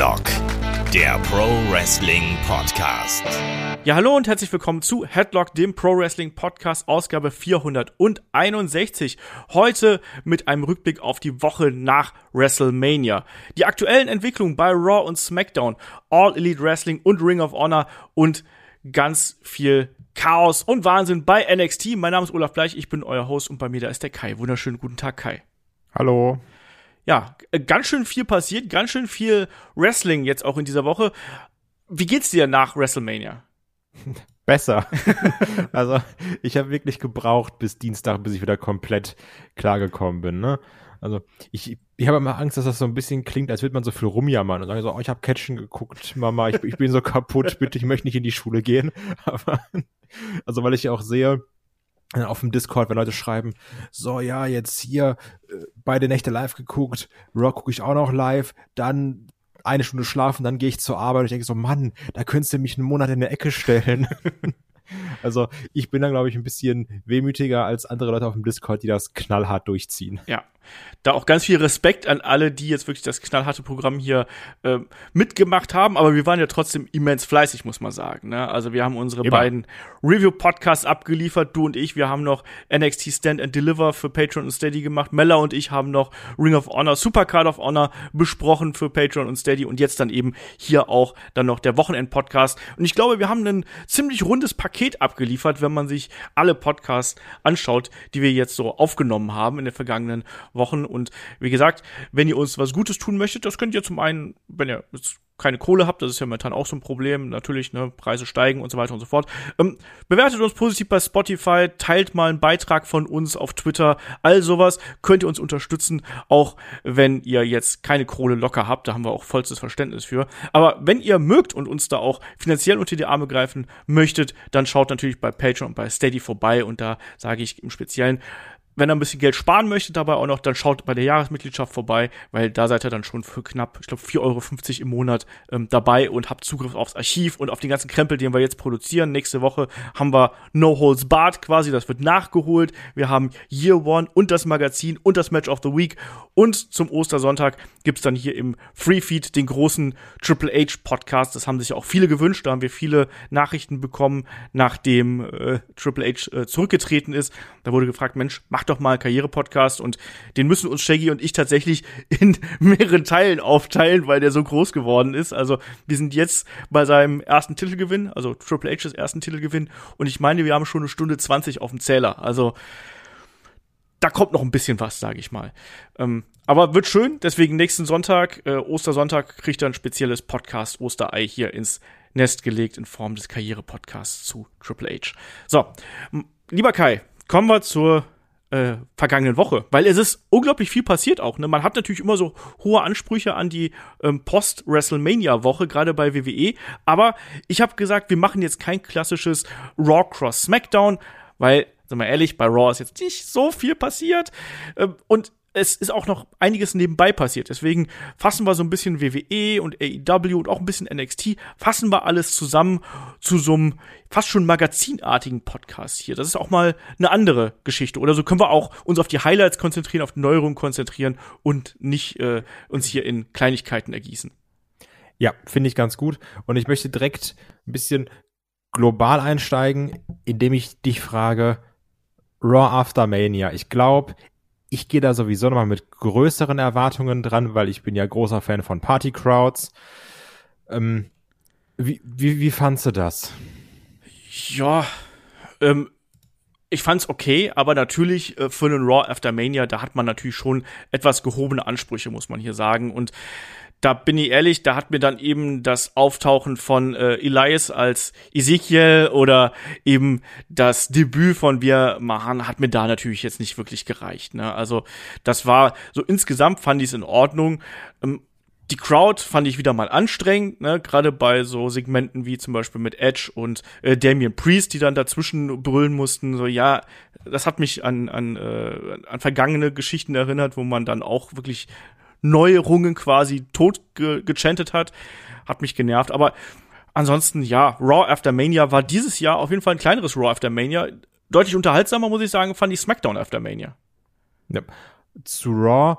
Headlock, der Pro Wrestling Podcast. Ja, hallo und herzlich willkommen zu Headlock, dem Pro Wrestling Podcast, Ausgabe 461. Heute mit einem Rückblick auf die Woche nach WrestleMania. Die aktuellen Entwicklungen bei Raw und SmackDown, All Elite Wrestling und Ring of Honor und ganz viel Chaos und Wahnsinn bei NXT. Mein Name ist Olaf Bleich, ich bin euer Host und bei mir da ist der Kai. Wunderschönen guten Tag, Kai. Hallo. Ja, ganz schön viel passiert, ganz schön viel Wrestling jetzt auch in dieser Woche. Wie geht's dir nach WrestleMania? Besser. also ich habe wirklich gebraucht bis Dienstag, bis ich wieder komplett klargekommen bin. Ne? Also ich, ich habe immer Angst, dass das so ein bisschen klingt, als würde man so viel rumjammern und sagen so, oh, ich habe Catchen geguckt, Mama, ich, ich bin so kaputt, bitte, ich möchte nicht in die Schule gehen. Aber, also weil ich ja auch sehe, auf dem Discord, wenn Leute schreiben, so ja, jetzt hier äh, beide Nächte live geguckt, Rock gucke ich auch noch live, dann eine Stunde schlafen, dann gehe ich zur Arbeit und ich denke so, Mann, da könntest du mich einen Monat in der Ecke stellen. also ich bin dann, glaube ich, ein bisschen wehmütiger als andere Leute auf dem Discord, die das knallhart durchziehen. Ja, da auch ganz viel Respekt an alle, die jetzt wirklich das knallharte Programm hier äh, mitgemacht haben. Aber wir waren ja trotzdem immens fleißig, muss man sagen. Ne? Also wir haben unsere Immer. beiden Review-Podcasts abgeliefert, du und ich. Wir haben noch NXT Stand and Deliver für Patreon und Steady gemacht. Mella und ich haben noch Ring of Honor, Supercard of Honor besprochen für Patreon und Steady. Und jetzt dann eben hier auch dann noch der Wochenend-Podcast. Und ich glaube, wir haben ein ziemlich rundes Paket abgeliefert, wenn man sich alle Podcasts anschaut, die wir jetzt so aufgenommen haben in den vergangenen Wochen. Und wie gesagt, wenn ihr uns was Gutes tun möchtet, das könnt ihr zum einen, wenn ihr keine Kohle habt, das ist ja momentan auch so ein Problem, natürlich, ne, Preise steigen und so weiter und so fort. Ähm, bewertet uns positiv bei Spotify, teilt mal einen Beitrag von uns auf Twitter, all sowas könnt ihr uns unterstützen, auch wenn ihr jetzt keine Kohle locker habt, da haben wir auch vollstes Verständnis für. Aber wenn ihr mögt und uns da auch finanziell unter die Arme greifen möchtet, dann schaut natürlich bei Patreon und bei Steady vorbei und da sage ich im Speziellen, wenn ihr ein bisschen Geld sparen möchtet dabei auch noch, dann schaut bei der Jahresmitgliedschaft vorbei, weil da seid ihr dann schon für knapp, ich glaube, 4,50 Euro im Monat ähm, dabei und habt Zugriff aufs Archiv und auf den ganzen Krempel, den wir jetzt produzieren. Nächste Woche haben wir No Holes Barred quasi, das wird nachgeholt. Wir haben Year One und das Magazin und das Match of the Week und zum Ostersonntag gibt's dann hier im Free Feed den großen Triple H Podcast. Das haben sich auch viele gewünscht. Da haben wir viele Nachrichten bekommen, nachdem äh, Triple H äh, zurückgetreten ist. Da wurde gefragt, Mensch, mach doch mal Karriere-Podcast und den müssen uns Shaggy und ich tatsächlich in mehreren Teilen aufteilen, weil der so groß geworden ist. Also wir sind jetzt bei seinem ersten Titelgewinn, also Triple H's ersten Titelgewinn und ich meine, wir haben schon eine Stunde 20 auf dem Zähler. Also da kommt noch ein bisschen was, sage ich mal. Ähm, aber wird schön, deswegen nächsten Sonntag, äh, Ostersonntag, kriegt er ein spezielles Podcast Osterei hier ins Nest gelegt in Form des Karriere-Podcasts zu Triple H. So, lieber Kai, kommen wir zur äh, vergangenen Woche, weil es ist unglaublich viel passiert auch. Ne? Man hat natürlich immer so hohe Ansprüche an die ähm, Post-WrestleMania-Woche, gerade bei WWE. Aber ich habe gesagt, wir machen jetzt kein klassisches Raw Cross SmackDown, weil, sagen wir ehrlich, bei Raw ist jetzt nicht so viel passiert. Ähm, und es ist auch noch einiges nebenbei passiert. Deswegen fassen wir so ein bisschen WWE und AEW und auch ein bisschen NXT, fassen wir alles zusammen zu so einem fast schon magazinartigen Podcast hier. Das ist auch mal eine andere Geschichte. Oder so können wir auch uns auf die Highlights konzentrieren, auf Neuerungen konzentrieren und nicht äh, uns hier in Kleinigkeiten ergießen. Ja, finde ich ganz gut. Und ich möchte direkt ein bisschen global einsteigen, indem ich dich frage, Raw After Mania. Ich glaube, ich gehe da sowieso nochmal mit größeren Erwartungen dran, weil ich bin ja großer Fan von Party Crowds. Ähm, wie, wie, wie fandst du das? Ja, ähm, ich fand's okay, aber natürlich äh, für einen Raw After Mania, da hat man natürlich schon etwas gehobene Ansprüche, muss man hier sagen. Und da bin ich ehrlich, da hat mir dann eben das Auftauchen von äh, Elias als Ezekiel oder eben das Debüt von Wir Mahan hat mir da natürlich jetzt nicht wirklich gereicht. Ne? Also das war so insgesamt fand ich es in Ordnung. Ähm, die Crowd fand ich wieder mal anstrengend, ne? gerade bei so Segmenten wie zum Beispiel mit Edge und äh, Damien Priest, die dann dazwischen brüllen mussten. So ja, das hat mich an an, äh, an vergangene Geschichten erinnert, wo man dann auch wirklich Neuerungen quasi tot ge gechantet hat. Hat mich genervt. Aber ansonsten, ja, Raw After Mania war dieses Jahr auf jeden Fall ein kleineres Raw After Mania. Deutlich unterhaltsamer, muss ich sagen, fand ich SmackDown After Mania. Ja. Zu Raw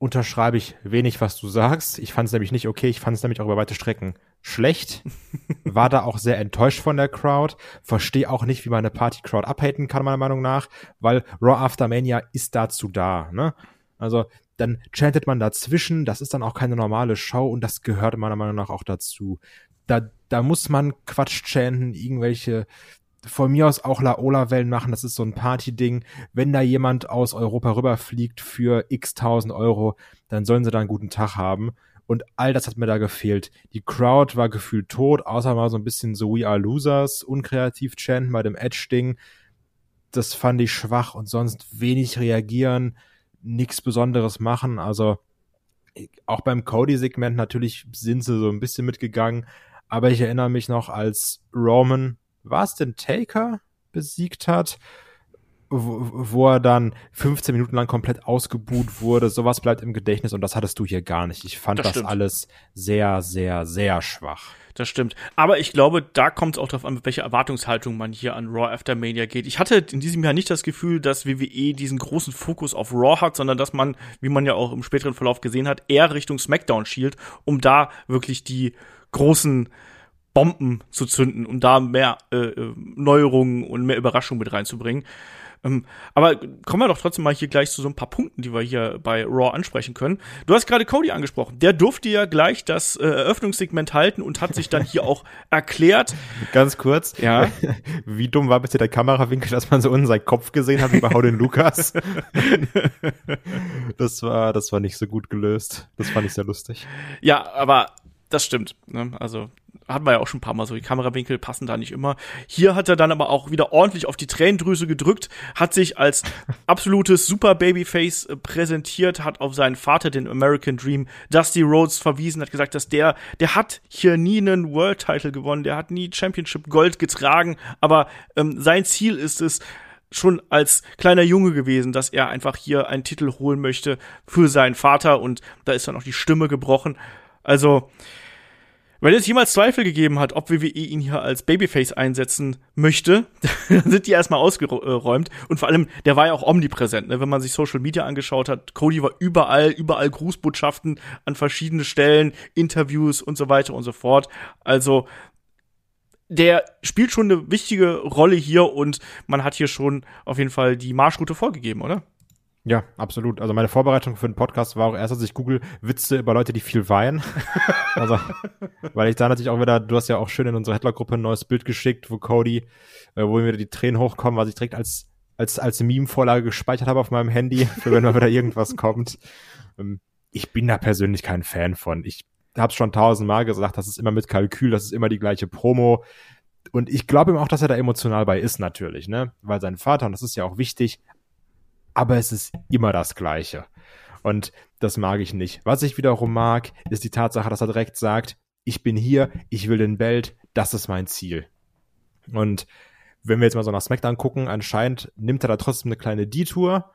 unterschreibe ich wenig, was du sagst. Ich fand es nämlich nicht okay. Ich fand es nämlich auch über weite Strecken schlecht. War da auch sehr enttäuscht von der Crowd. Verstehe auch nicht, wie man eine Party-Crowd abhaten kann, meiner Meinung nach, weil Raw After Mania ist dazu da. Ne? Also dann chantet man dazwischen. Das ist dann auch keine normale Show und das gehört meiner Meinung nach auch dazu. Da, da muss man Quatsch chanten, irgendwelche von mir aus auch Laola-Wellen machen, das ist so ein Party-Ding. Wenn da jemand aus Europa rüberfliegt für x tausend Euro, dann sollen sie da einen guten Tag haben. Und all das hat mir da gefehlt. Die Crowd war gefühlt tot, außer mal so ein bisschen so We Are Losers, unkreativ chanten bei dem Edge-Ding. Das fand ich schwach und sonst wenig reagieren, nichts Besonderes machen. Also auch beim Cody-Segment natürlich sind sie so ein bisschen mitgegangen. Aber ich erinnere mich noch, als Roman war es denn Taker besiegt hat, wo, wo er dann 15 Minuten lang komplett ausgebuht wurde. Sowas bleibt im Gedächtnis und das hattest du hier gar nicht. Ich fand das, das alles sehr, sehr, sehr schwach. Das stimmt. Aber ich glaube, da kommt es auch darauf an, mit welcher Erwartungshaltung man hier an Raw After Mania geht. Ich hatte in diesem Jahr nicht das Gefühl, dass WWE diesen großen Fokus auf Raw hat, sondern dass man, wie man ja auch im späteren Verlauf gesehen hat, eher Richtung SmackDown schielt, um da wirklich die großen Bomben zu zünden, um da mehr äh, äh, Neuerungen und mehr Überraschungen mit reinzubringen. Ähm, aber kommen wir doch trotzdem mal hier gleich zu so ein paar Punkten, die wir hier bei Raw ansprechen können. Du hast gerade Cody angesprochen. Der durfte ja gleich das äh, Eröffnungssegment halten und hat sich dann hier auch erklärt. Ganz kurz. Ja. Wie dumm war bitte der Kamerawinkel, dass man so unten seinen Kopf gesehen hat wie bei Howden Lukas? das war, das war nicht so gut gelöst. Das fand ich sehr lustig. Ja, aber das stimmt. Ne? Also hatten wir ja auch schon ein paar Mal so, die Kamerawinkel passen da nicht immer. Hier hat er dann aber auch wieder ordentlich auf die Tränendrüse gedrückt, hat sich als absolutes Super Babyface äh, präsentiert, hat auf seinen Vater, den American Dream, Dusty Rhodes verwiesen, hat gesagt, dass der, der hat hier nie einen World Title gewonnen, der hat nie Championship Gold getragen, aber ähm, sein Ziel ist es, schon als kleiner Junge gewesen, dass er einfach hier einen Titel holen möchte für seinen Vater und da ist dann auch die Stimme gebrochen. Also, wenn es jemals Zweifel gegeben hat, ob WWE ihn hier als Babyface einsetzen möchte, dann sind die erstmal ausgeräumt. Und vor allem, der war ja auch omnipräsent. Ne? Wenn man sich Social Media angeschaut hat, Cody war überall, überall Grußbotschaften an verschiedene Stellen, Interviews und so weiter und so fort. Also, der spielt schon eine wichtige Rolle hier und man hat hier schon auf jeden Fall die Marschroute vorgegeben, oder? Ja, absolut. Also meine Vorbereitung für den Podcast war auch erst, dass ich google Witze über Leute, die viel weinen. also, weil ich da natürlich auch wieder, du hast ja auch schön in unsere Headler-Gruppe ein neues Bild geschickt, wo Cody, äh, wo mir wieder die Tränen hochkommen, was ich direkt als als als Meme-Vorlage gespeichert habe auf meinem Handy, für wenn mal wieder irgendwas kommt. Ähm, ich bin da persönlich kein Fan von. Ich habe schon tausendmal gesagt, das ist immer mit Kalkül, das ist immer die gleiche Promo. Und ich glaube ihm auch, dass er da emotional bei ist, natürlich, ne? Weil sein Vater, und das ist ja auch wichtig, aber es ist immer das Gleiche. Und das mag ich nicht. Was ich wiederum mag, ist die Tatsache, dass er direkt sagt, ich bin hier, ich will den Belt, das ist mein Ziel. Und wenn wir jetzt mal so nach SmackDown gucken, anscheinend nimmt er da trotzdem eine kleine Detour.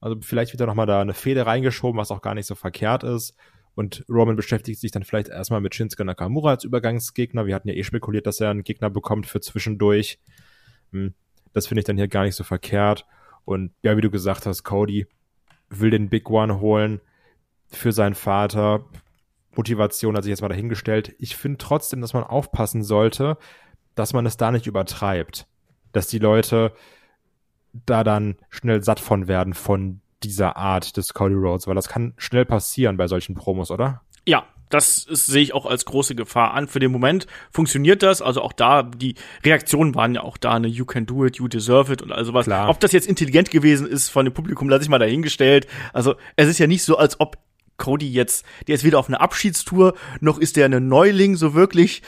Also vielleicht wird er nochmal da eine Fehde reingeschoben, was auch gar nicht so verkehrt ist. Und Roman beschäftigt sich dann vielleicht erstmal mit Shinsuke Nakamura als Übergangsgegner. Wir hatten ja eh spekuliert, dass er einen Gegner bekommt für zwischendurch. Hm, das finde ich dann hier gar nicht so verkehrt. Und ja, wie du gesagt hast, Cody will den Big One holen für seinen Vater. Motivation hat sich jetzt mal dahingestellt. Ich finde trotzdem, dass man aufpassen sollte, dass man es da nicht übertreibt. Dass die Leute da dann schnell satt von werden von dieser Art des Cody Rhodes, weil das kann schnell passieren bei solchen Promos, oder? Ja, das ist, sehe ich auch als große Gefahr an. Für den Moment funktioniert das. Also auch da, die Reaktionen waren ja auch da, ne, you can do it, you deserve it und all sowas. Klar. Ob das jetzt intelligent gewesen ist von dem Publikum, lasse ich mal dahingestellt. Also es ist ja nicht so, als ob Cody jetzt, der ist weder auf einer Abschiedstour, noch ist der ein Neuling so wirklich.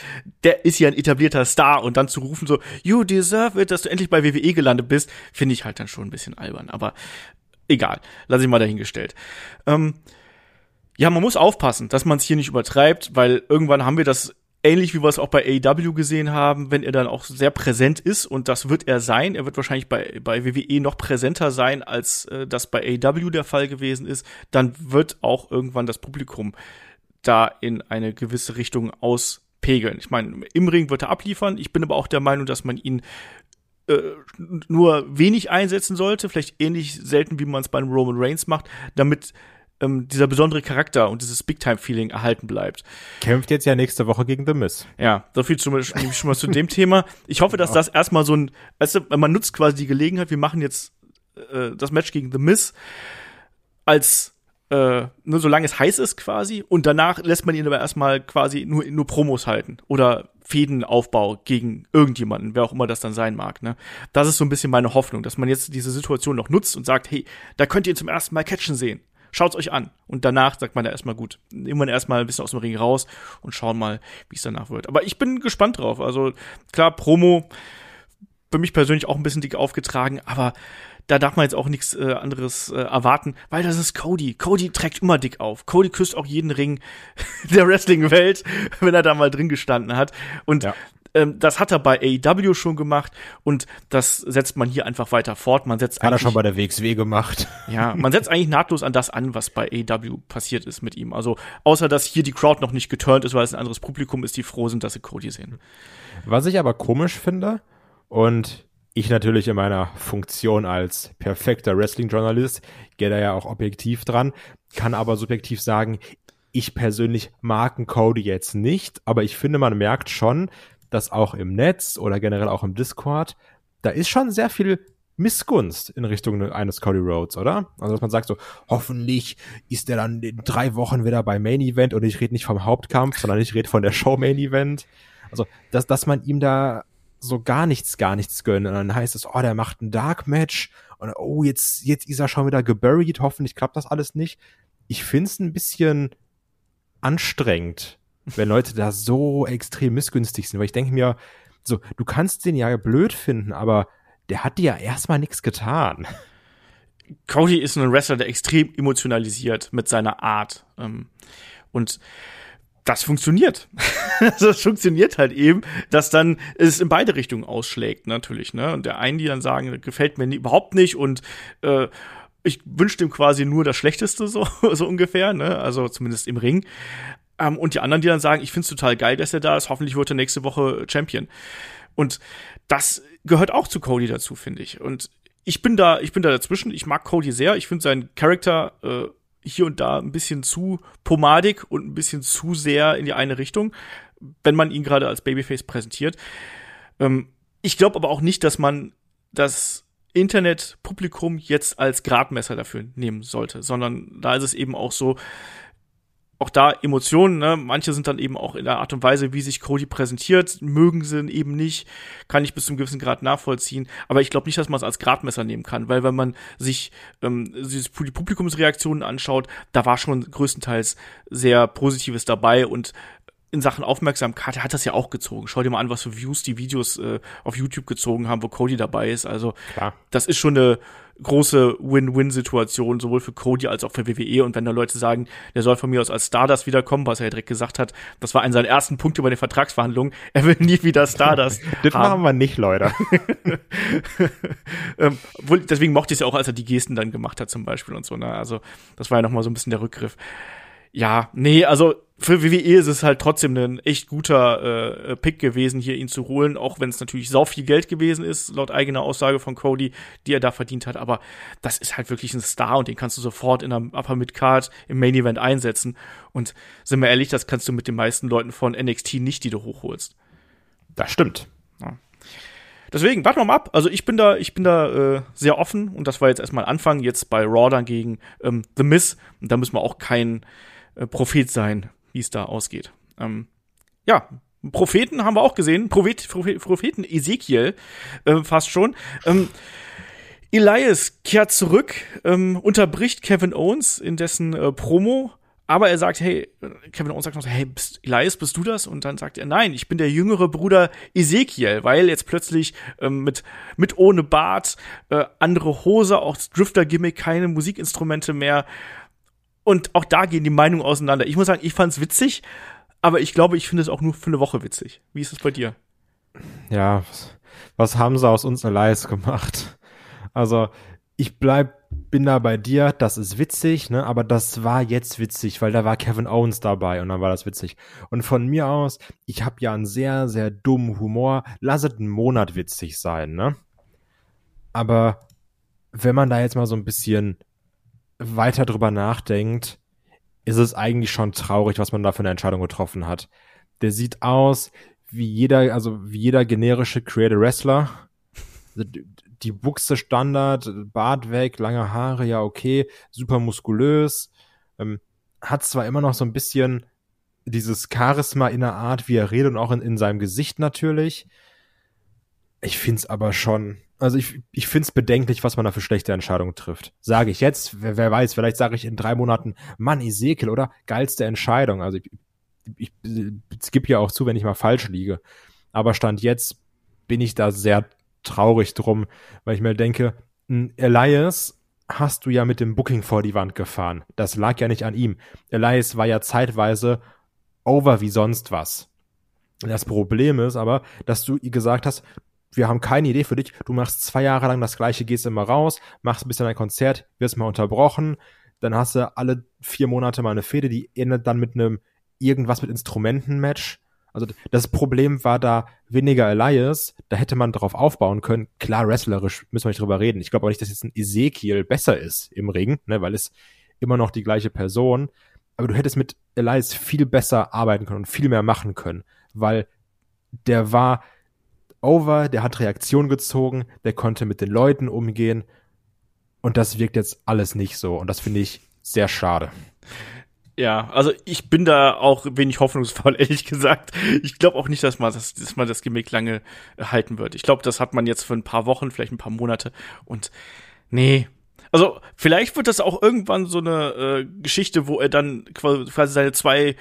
Der ist ja ein etablierter Star und dann zu rufen so, you deserve it, dass du endlich bei WWE gelandet bist, finde ich halt dann schon ein bisschen albern. Aber egal, lasse ich mal dahingestellt. Ähm, ja, man muss aufpassen, dass man es hier nicht übertreibt, weil irgendwann haben wir das ähnlich wie wir es auch bei AEW gesehen haben, wenn er dann auch sehr präsent ist und das wird er sein. Er wird wahrscheinlich bei, bei WWE noch präsenter sein, als äh, das bei AEW der Fall gewesen ist. Dann wird auch irgendwann das Publikum da in eine gewisse Richtung auspegeln. Ich meine, im Ring wird er abliefern. Ich bin aber auch der Meinung, dass man ihn äh, nur wenig einsetzen sollte, vielleicht ähnlich selten, wie man es beim Roman Reigns macht, damit ähm, dieser besondere Charakter und dieses Big-Time-Feeling erhalten bleibt. Kämpft jetzt ja nächste Woche gegen The Miz. Ja, so viel schon, schon mal zu dem Thema. Ich hoffe, dass das erstmal so ein, weißt du, man nutzt quasi die Gelegenheit, wir machen jetzt äh, das Match gegen The Miz als äh, nur solange es heiß ist quasi und danach lässt man ihn aber erstmal quasi nur, nur Promos halten oder Fädenaufbau gegen irgendjemanden, wer auch immer das dann sein mag. Ne? Das ist so ein bisschen meine Hoffnung, dass man jetzt diese Situation noch nutzt und sagt, hey, da könnt ihr ihn zum ersten Mal catchen sehen. Schaut's euch an. Und danach sagt man ja erstmal gut. Wir erstmal ein bisschen aus dem Ring raus und schauen mal, wie es danach wird. Aber ich bin gespannt drauf. Also klar, Promo für mich persönlich auch ein bisschen dick aufgetragen, aber da darf man jetzt auch nichts äh, anderes äh, erwarten, weil das ist Cody. Cody trägt immer dick auf. Cody küsst auch jeden Ring der Wrestling-Welt, wenn er da mal drin gestanden hat. Und ja. Ähm, das hat er bei AEW schon gemacht und das setzt man hier einfach weiter fort. Man setzt hat er schon bei der WXW gemacht. Ja, man setzt eigentlich nahtlos an das an, was bei AEW passiert ist mit ihm. Also außer dass hier die Crowd noch nicht geturnt ist, weil es ein anderes Publikum ist, die froh sind, dass sie Cody sehen. Was ich aber komisch finde und ich natürlich in meiner Funktion als perfekter Wrestling-Journalist gehe da ja auch objektiv dran, kann aber subjektiv sagen, ich persönlich mag einen Cody jetzt nicht, aber ich finde, man merkt schon, dass auch im Netz oder generell auch im Discord, da ist schon sehr viel Missgunst in Richtung eines Cody Rhodes, oder? Also, dass man sagt so, hoffentlich ist der dann in drei Wochen wieder beim Main Event und ich rede nicht vom Hauptkampf, sondern ich rede von der Show Main Event. Also, dass, dass man ihm da so gar nichts, gar nichts gönnen. Und dann heißt es, oh, der macht ein Dark Match und oh, jetzt, jetzt ist er schon wieder geburied, hoffentlich klappt das alles nicht. Ich find's ein bisschen anstrengend, wenn Leute da so extrem missgünstig sind, weil ich denke mir, so, du kannst den ja blöd finden, aber der hat dir ja erstmal nichts getan. Cody ist ein Wrestler, der extrem emotionalisiert mit seiner Art. Ähm, und das funktioniert. das funktioniert halt eben, dass dann es in beide Richtungen ausschlägt, natürlich. Ne? Und der einen, die dann sagen, gefällt mir überhaupt nicht und äh, ich wünsche dem quasi nur das Schlechteste, so, so ungefähr, ne? Also zumindest im Ring. Ähm, und die anderen, die dann sagen, ich find's total geil, dass er da ist, hoffentlich wird er nächste Woche Champion. Und das gehört auch zu Cody dazu, finde ich. Und ich bin da, ich bin da dazwischen. Ich mag Cody sehr. Ich finde seinen Charakter äh, hier und da ein bisschen zu pomadig und ein bisschen zu sehr in die eine Richtung, wenn man ihn gerade als Babyface präsentiert. Ähm, ich glaube aber auch nicht, dass man das Internetpublikum jetzt als Gradmesser dafür nehmen sollte, sondern da ist es eben auch so, auch da Emotionen, ne? manche sind dann eben auch in der Art und Weise, wie sich Cody präsentiert, mögen sie eben nicht, kann ich bis zum gewissen Grad nachvollziehen, aber ich glaube nicht, dass man es als Gradmesser nehmen kann, weil wenn man sich ähm, die Publikumsreaktionen anschaut, da war schon größtenteils sehr Positives dabei und in Sachen Aufmerksamkeit, er hat das ja auch gezogen. Schau dir mal an, was für Views die Videos äh, auf YouTube gezogen haben, wo Cody dabei ist. Also Klar. das ist schon eine große Win-Win-Situation, sowohl für Cody als auch für WWE. Und wenn da Leute sagen, der soll von mir aus als Stardust wiederkommen, was er ja direkt gesagt hat, das war einer seiner ersten Punkte bei den Vertragsverhandlungen. Er will nie wieder Stardust. das haben. machen wir nicht, Leute. ähm, deswegen mochte ich es ja auch, als er die Gesten dann gemacht hat, zum Beispiel und so. Ne? Also das war ja noch mal so ein bisschen der Rückgriff. Ja, nee, also für WWE ist es halt trotzdem ein echt guter äh, Pick gewesen, hier ihn zu holen, auch wenn es natürlich sau viel Geld gewesen ist, laut eigener Aussage von Cody, die er da verdient hat. Aber das ist halt wirklich ein Star und den kannst du sofort in der Upper Mid Card im Main Event einsetzen. Und sind wir ehrlich, das kannst du mit den meisten Leuten von NXT nicht, die du hochholst. Das stimmt. Ja. Deswegen, warten wir mal ab. Also ich bin da, ich bin da äh, sehr offen und das war jetzt erstmal Anfang. Jetzt bei Raw dann gegen ähm, The Miz. Und da müssen wir auch keinen äh, Prophet sein, wie es da ausgeht. Ähm, ja, Propheten haben wir auch gesehen. Prophet, Prophet, Propheten Ezekiel äh, fast schon. Ähm, Elias kehrt zurück, ähm, unterbricht Kevin Owens in dessen äh, Promo, aber er sagt, hey, Kevin Owens sagt noch, hey, bist, Elias, bist du das? Und dann sagt er, nein, ich bin der jüngere Bruder Ezekiel, weil jetzt plötzlich ähm, mit, mit ohne Bart, äh, andere Hose, auch Drifter-Gimmick, keine Musikinstrumente mehr und auch da gehen die Meinungen auseinander. Ich muss sagen, ich fand's witzig, aber ich glaube, ich finde es auch nur für eine Woche witzig. Wie ist es bei dir? Ja, was, haben sie aus uns Elias gemacht? Also, ich bleib, bin da bei dir, das ist witzig, ne, aber das war jetzt witzig, weil da war Kevin Owens dabei und dann war das witzig. Und von mir aus, ich habe ja einen sehr, sehr dummen Humor, lass es einen Monat witzig sein, ne? Aber wenn man da jetzt mal so ein bisschen weiter drüber nachdenkt, ist es eigentlich schon traurig, was man da für eine Entscheidung getroffen hat. Der sieht aus wie jeder, also wie jeder generische Creator Wrestler. Also die Buchse Standard, Bart weg, lange Haare, ja okay, super muskulös. Ähm, hat zwar immer noch so ein bisschen dieses Charisma in der Art, wie er redet und auch in, in seinem Gesicht natürlich. Ich find's aber schon, also ich, ich find's bedenklich, was man da für schlechte Entscheidungen trifft. Sage ich jetzt, wer, wer weiß, vielleicht sage ich in drei Monaten, Mann, Ezekiel, oder? Geilste Entscheidung. Also ich, ich, ich gebe ja auch zu, wenn ich mal falsch liege. Aber Stand jetzt bin ich da sehr traurig drum, weil ich mir denke, Elias hast du ja mit dem Booking vor die Wand gefahren. Das lag ja nicht an ihm. Elias war ja zeitweise over wie sonst was. Das Problem ist aber, dass du gesagt hast, wir haben keine Idee für dich. Du machst zwei Jahre lang das gleiche, gehst immer raus, machst ein bisschen ein Konzert, wirst mal unterbrochen, dann hast du alle vier Monate mal eine Fehde, die endet dann mit einem irgendwas mit Instrumenten-Match. Also das Problem war da weniger Elias, da hätte man drauf aufbauen können. Klar, wrestlerisch müssen wir nicht drüber reden. Ich glaube auch nicht, dass jetzt ein Ezekiel besser ist im Ring, ne, weil es immer noch die gleiche Person. Aber du hättest mit Elias viel besser arbeiten können und viel mehr machen können, weil der war over, der hat Reaktion gezogen, der konnte mit den Leuten umgehen und das wirkt jetzt alles nicht so und das finde ich sehr schade. Ja, also ich bin da auch wenig hoffnungsvoll, ehrlich gesagt. Ich glaube auch nicht, dass man das, dass man das Gimmick lange halten wird. Ich glaube, das hat man jetzt für ein paar Wochen, vielleicht ein paar Monate und nee. Also vielleicht wird das auch irgendwann so eine äh, Geschichte, wo er dann quasi seine zwei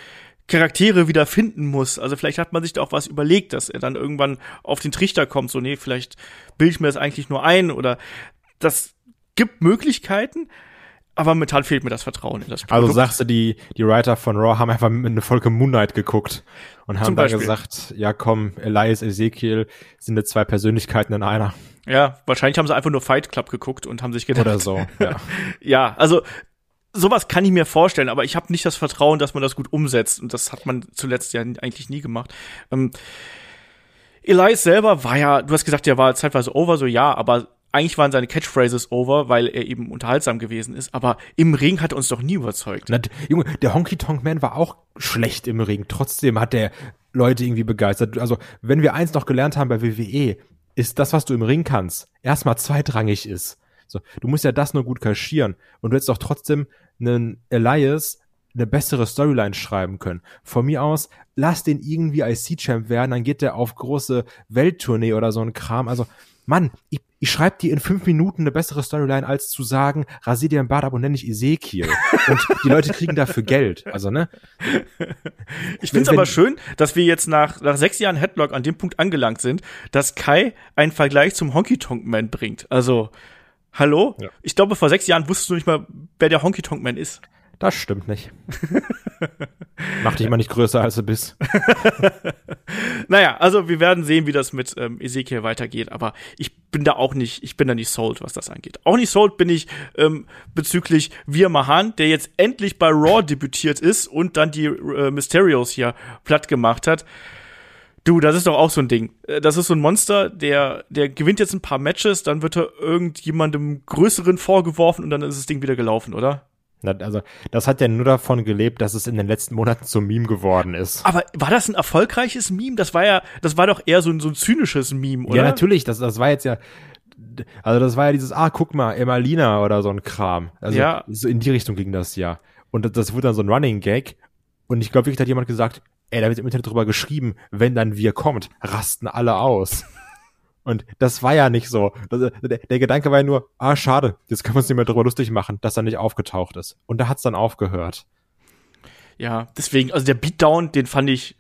Charaktere wieder finden muss. Also vielleicht hat man sich da auch was überlegt, dass er dann irgendwann auf den Trichter kommt, so nee, vielleicht bilde ich mir das eigentlich nur ein oder das gibt Möglichkeiten, aber momentan fehlt mir das Vertrauen in das Produkt. Also sagst du, die, die Writer von Raw haben einfach mit eine Folge Moon Knight geguckt und haben da gesagt, ja komm, Elias, Ezekiel sind jetzt zwei Persönlichkeiten in einer. Ja, wahrscheinlich haben sie einfach nur Fight Club geguckt und haben sich gedacht. Oder so, ja. ja, also sowas kann ich mir vorstellen, aber ich habe nicht das Vertrauen, dass man das gut umsetzt. Und das hat man zuletzt ja eigentlich nie gemacht. Ähm, Elias selber war ja, du hast gesagt, der war zeitweise over, so ja, aber eigentlich waren seine Catchphrases over, weil er eben unterhaltsam gewesen ist, aber im Ring hat er uns doch nie überzeugt. Na, Junge, der Honky Tonk Man war auch schlecht im Ring. Trotzdem hat der Leute irgendwie begeistert. Also, wenn wir eins noch gelernt haben bei WWE, ist das, was du im Ring kannst, erstmal zweitrangig ist. So, du musst ja das nur gut kaschieren. Und du hättest doch trotzdem einen Elias eine bessere Storyline schreiben können. Von mir aus, lass den irgendwie IC-Champ werden, dann geht der auf große Welttournee oder so ein Kram. Also, Mann, ich, ich schreibe dir in fünf Minuten eine bessere Storyline, als zu sagen, rasier dir ein Bart ab und nenn dich Ezekiel. und die Leute kriegen dafür Geld. Also, ne? Ich finde es aber schön, dass wir jetzt nach, nach sechs Jahren Headlock an dem Punkt angelangt sind, dass Kai einen Vergleich zum Honky Tonk Man bringt. Also, hallo? Ja. Ich glaube, vor sechs Jahren wusstest du nicht mal, wer der Honky Tonk Man ist. Das stimmt nicht. Mach dich mal nicht größer, als du bist. naja, also wir werden sehen, wie das mit ähm, Ezekiel weitergeht, aber ich bin da auch nicht, ich bin da nicht sold, was das angeht. Auch nicht sold bin ich ähm, bezüglich Vir Mahan, der jetzt endlich bei Raw debütiert ist und dann die äh, Mysterios hier platt gemacht hat. Du, das ist doch auch so ein Ding. Äh, das ist so ein Monster, der, der gewinnt jetzt ein paar Matches, dann wird er irgendjemandem Größeren vorgeworfen und dann ist das Ding wieder gelaufen, oder? Also, das hat ja nur davon gelebt, dass es in den letzten Monaten zum Meme geworden ist. Aber war das ein erfolgreiches Meme? Das war ja, das war doch eher so ein, so ein zynisches Meme, oder? Ja, natürlich. Das, das war jetzt ja, also das war ja dieses, ah, guck mal, Emalina oder so ein Kram. Also, ja. so in die Richtung ging das ja. Und das, das wurde dann so ein Running Gag. Und ich glaube wirklich, hat jemand gesagt, ey, da wird im Internet drüber geschrieben, wenn dann wir kommt, rasten alle aus. Und das war ja nicht so. Der, Gedanke war ja nur, ah, schade, jetzt können wir uns nicht mehr darüber lustig machen, dass er nicht aufgetaucht ist. Und da hat's dann aufgehört. Ja, deswegen, also der Beatdown, den fand ich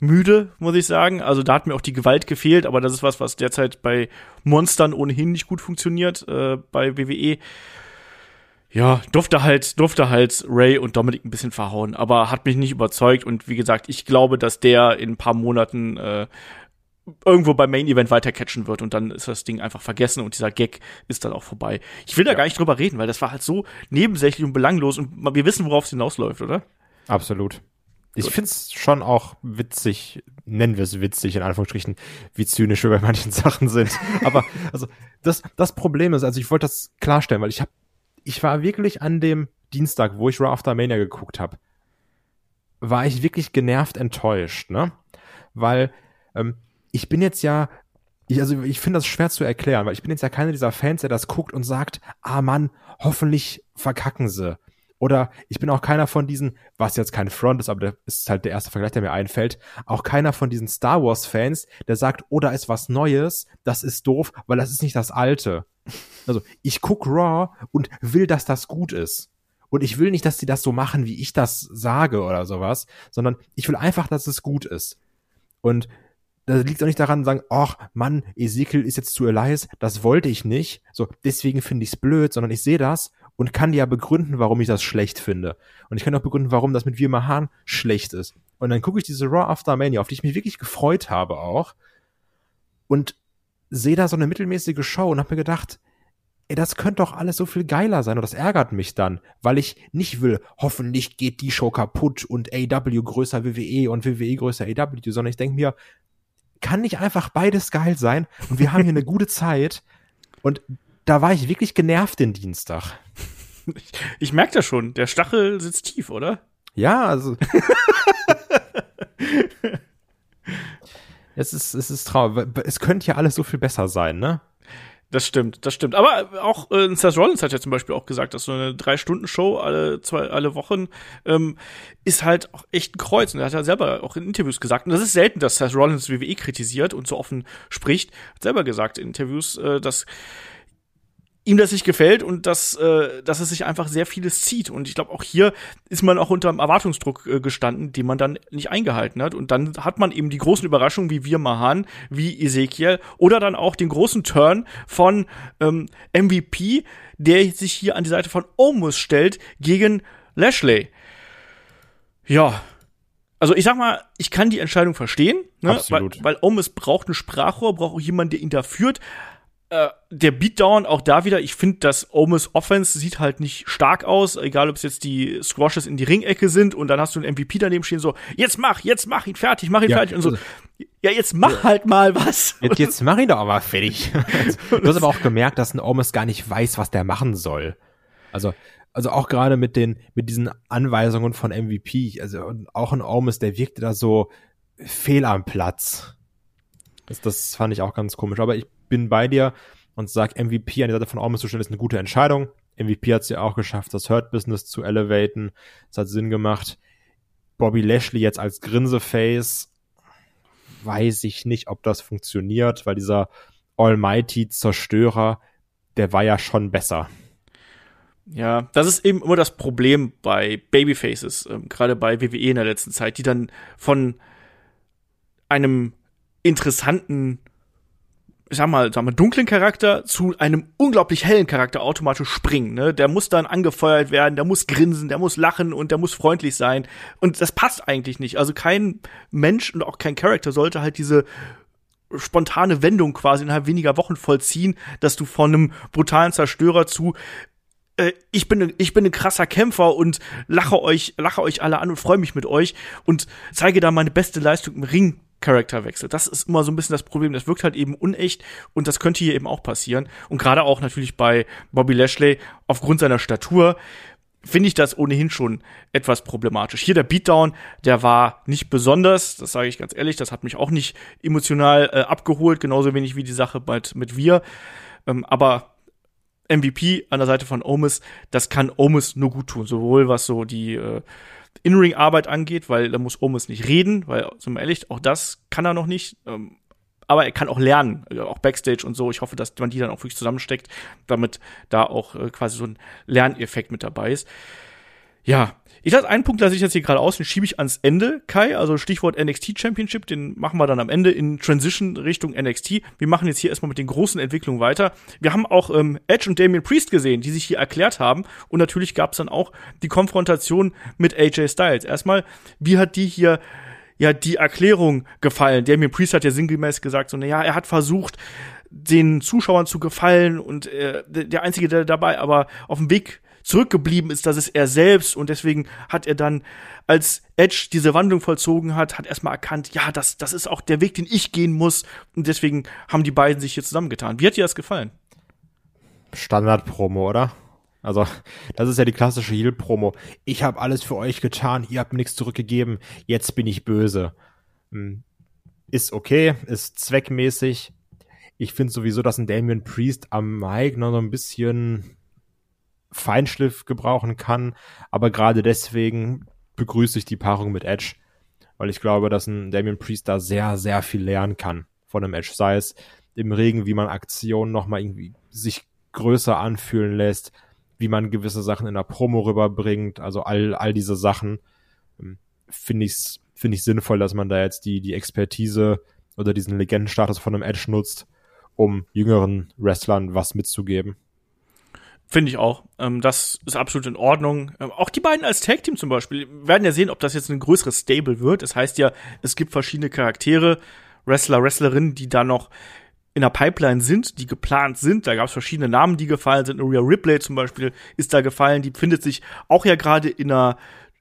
müde, muss ich sagen. Also da hat mir auch die Gewalt gefehlt, aber das ist was, was derzeit bei Monstern ohnehin nicht gut funktioniert, äh, bei WWE. Ja, durfte halt, durfte halt Ray und Dominic ein bisschen verhauen, aber hat mich nicht überzeugt und wie gesagt, ich glaube, dass der in ein paar Monaten äh, irgendwo beim Main Event weiter catchen wird und dann ist das Ding einfach vergessen und dieser Gag ist dann auch vorbei. Ich will da ja. gar nicht drüber reden, weil das war halt so nebensächlich und belanglos und wir wissen, worauf es hinausläuft, oder? Absolut. Ich finde es schon auch witzig, nennen wir es witzig in Anführungsstrichen, wie zynisch wir bei manchen Sachen sind. Aber also das, das Problem ist, also ich wollte das klarstellen, weil ich habe ich war wirklich an dem Dienstag, wo ich Raw After Mania geguckt habe, war ich wirklich genervt enttäuscht, ne? Weil ähm, ich bin jetzt ja, ich, also ich finde das schwer zu erklären, weil ich bin jetzt ja keiner dieser Fans, der das guckt und sagt, ah Mann, hoffentlich verkacken sie. Oder ich bin auch keiner von diesen, was jetzt kein Front ist, aber das ist halt der erste Vergleich, der mir einfällt, auch keiner von diesen Star Wars-Fans, der sagt, oh, da ist was Neues, das ist doof, weil das ist nicht das Alte. Also ich guck Raw und will, dass das gut ist. Und ich will nicht, dass die das so machen, wie ich das sage oder sowas, sondern ich will einfach, dass es gut ist. Und da liegt auch nicht daran, sagen, ach Mann, Ezekiel ist jetzt zu Elias, das wollte ich nicht. So, deswegen finde ich es blöd, sondern ich sehe das und kann ja begründen, warum ich das schlecht finde. Und ich kann auch begründen, warum das mit Wir Mahan schlecht ist. Und dann gucke ich diese Raw After Mania, auf die ich mich wirklich gefreut habe auch. Und sehe da so eine mittelmäßige Show und habe mir gedacht, ey, das könnte doch alles so viel geiler sein und das ärgert mich dann, weil ich nicht will, hoffentlich geht die Show kaputt und AW größer WWE und WWE größer AW, sondern ich denke mir, kann nicht einfach beides geil sein und wir haben hier eine gute Zeit und da war ich wirklich genervt den Dienstag. Ich, ich merke das schon, der Stachel sitzt tief, oder? Ja, also. es ist, es ist traurig. Es könnte ja alles so viel besser sein, ne? Das stimmt, das stimmt. Aber auch äh, Seth Rollins hat ja zum Beispiel auch gesagt, dass so eine Drei-Stunden-Show alle zwei, alle Wochen ähm, ist halt auch echt ein Kreuz. Und er hat ja selber auch in Interviews gesagt, und das ist selten, dass Seth Rollins WWE kritisiert und so offen spricht, hat selber gesagt in Interviews, äh, dass ihm das nicht gefällt und dass, äh, dass es sich einfach sehr vieles zieht. Und ich glaube, auch hier ist man auch unter einem Erwartungsdruck äh, gestanden, den man dann nicht eingehalten hat. Und dann hat man eben die großen Überraschungen wie wir Mahan, wie Ezekiel oder dann auch den großen Turn von ähm, MVP, der sich hier an die Seite von Omus stellt gegen Lashley. Ja, also ich sag mal, ich kann die Entscheidung verstehen, ne? Absolut. weil, weil Omus braucht ein Sprachrohr, braucht auch jemanden, der ihn da führt. Äh, der Beatdown auch da wieder, ich finde, das Omis Offense sieht halt nicht stark aus, egal ob es jetzt die Squashes in die Ringecke sind und dann hast du einen MVP daneben stehen, so, jetzt mach, jetzt mach ihn fertig, mach ihn ja, fertig und so. Also, ja, jetzt mach ja. halt mal was. Jetzt, jetzt mach ihn doch aber fertig. du hast aber auch gemerkt, dass ein Omis gar nicht weiß, was der machen soll. Also, also auch gerade mit den, mit diesen Anweisungen von MVP, also auch ein Omis, der wirkte da so fehl am Platz. Das, das fand ich auch ganz komisch. Aber ich bin bei dir und sag MVP an der Seite von Ormus zu stellen, ist eine gute Entscheidung. MVP hat es ja auch geschafft, das Hurt-Business zu elevaten. Das hat Sinn gemacht. Bobby Lashley jetzt als Grinseface, weiß ich nicht, ob das funktioniert, weil dieser Almighty-Zerstörer, der war ja schon besser. Ja, das ist eben immer das Problem bei Babyfaces, ähm, gerade bei WWE in der letzten Zeit, die dann von einem interessanten sag mal, sag mal, dunklen Charakter zu einem unglaublich hellen Charakter automatisch springen. Ne? Der muss dann angefeuert werden, der muss grinsen, der muss lachen und der muss freundlich sein. Und das passt eigentlich nicht. Also kein Mensch und auch kein Charakter sollte halt diese spontane Wendung quasi innerhalb weniger Wochen vollziehen, dass du von einem brutalen Zerstörer zu äh, ich bin ich bin ein krasser Kämpfer und lache euch lache euch alle an und freue mich mit euch und zeige da meine beste Leistung im Ring Charakterwechsel. Das ist immer so ein bisschen das Problem. Das wirkt halt eben unecht und das könnte hier eben auch passieren. Und gerade auch natürlich bei Bobby Lashley aufgrund seiner Statur finde ich das ohnehin schon etwas problematisch. Hier der Beatdown, der war nicht besonders, das sage ich ganz ehrlich, das hat mich auch nicht emotional äh, abgeholt, genauso wenig wie die Sache mit, mit wir. Ähm, aber MVP an der Seite von Omis, das kann Omis nur gut tun, sowohl was so die äh, in-Ring-Arbeit angeht, weil da muss Omus nicht reden, weil, zum ehrlich, auch das kann er noch nicht. Ähm, aber er kann auch lernen, äh, auch Backstage und so. Ich hoffe, dass man die dann auch wirklich zusammensteckt, damit da auch äh, quasi so ein Lerneffekt mit dabei ist. Ja, ich lasse einen Punkt, lasse ich jetzt hier gerade aus, den schiebe ich ans Ende, Kai. Also Stichwort NXT Championship, den machen wir dann am Ende in Transition Richtung NXT. Wir machen jetzt hier erstmal mit den großen Entwicklungen weiter. Wir haben auch ähm, Edge und Damien Priest gesehen, die sich hier erklärt haben. Und natürlich gab es dann auch die Konfrontation mit AJ Styles. Erstmal, wie hat die hier ja die Erklärung gefallen? Damien Priest hat ja sinngemäß gesagt, so, naja, er hat versucht, den Zuschauern zu gefallen und äh, der Einzige, der dabei aber auf dem Weg zurückgeblieben ist, das ist er selbst und deswegen hat er dann, als Edge diese Wandlung vollzogen hat, hat erstmal erkannt, ja, das, das ist auch der Weg, den ich gehen muss und deswegen haben die beiden sich hier zusammengetan. Wie hat dir das gefallen? Standard-Promo, oder? Also, das ist ja die klassische Heal-Promo. Ich habe alles für euch getan, ihr habt mir nichts zurückgegeben, jetzt bin ich böse. Hm. Ist okay, ist zweckmäßig. Ich finde sowieso, dass ein Damien Priest am Mike noch so ein bisschen Feinschliff gebrauchen kann, aber gerade deswegen begrüße ich die Paarung mit Edge, weil ich glaube, dass ein Damien Priest da sehr, sehr viel lernen kann von einem Edge, sei es im Regen, wie man Aktionen nochmal irgendwie sich größer anfühlen lässt, wie man gewisse Sachen in der Promo rüberbringt, also all, all diese Sachen, ähm, finde ich finde ich sinnvoll, dass man da jetzt die, die Expertise oder diesen Legendenstatus von einem Edge nutzt, um jüngeren Wrestlern was mitzugeben. Finde ich auch. Ähm, das ist absolut in Ordnung. Ähm, auch die beiden als Tag-Team zum Beispiel. Wir werden ja sehen, ob das jetzt ein größeres Stable wird. Das heißt ja, es gibt verschiedene Charaktere, Wrestler, Wrestlerinnen, die da noch in der Pipeline sind, die geplant sind. Da gab es verschiedene Namen, die gefallen sind. Rhea Ripley zum Beispiel ist da gefallen. Die findet sich auch ja gerade in einer,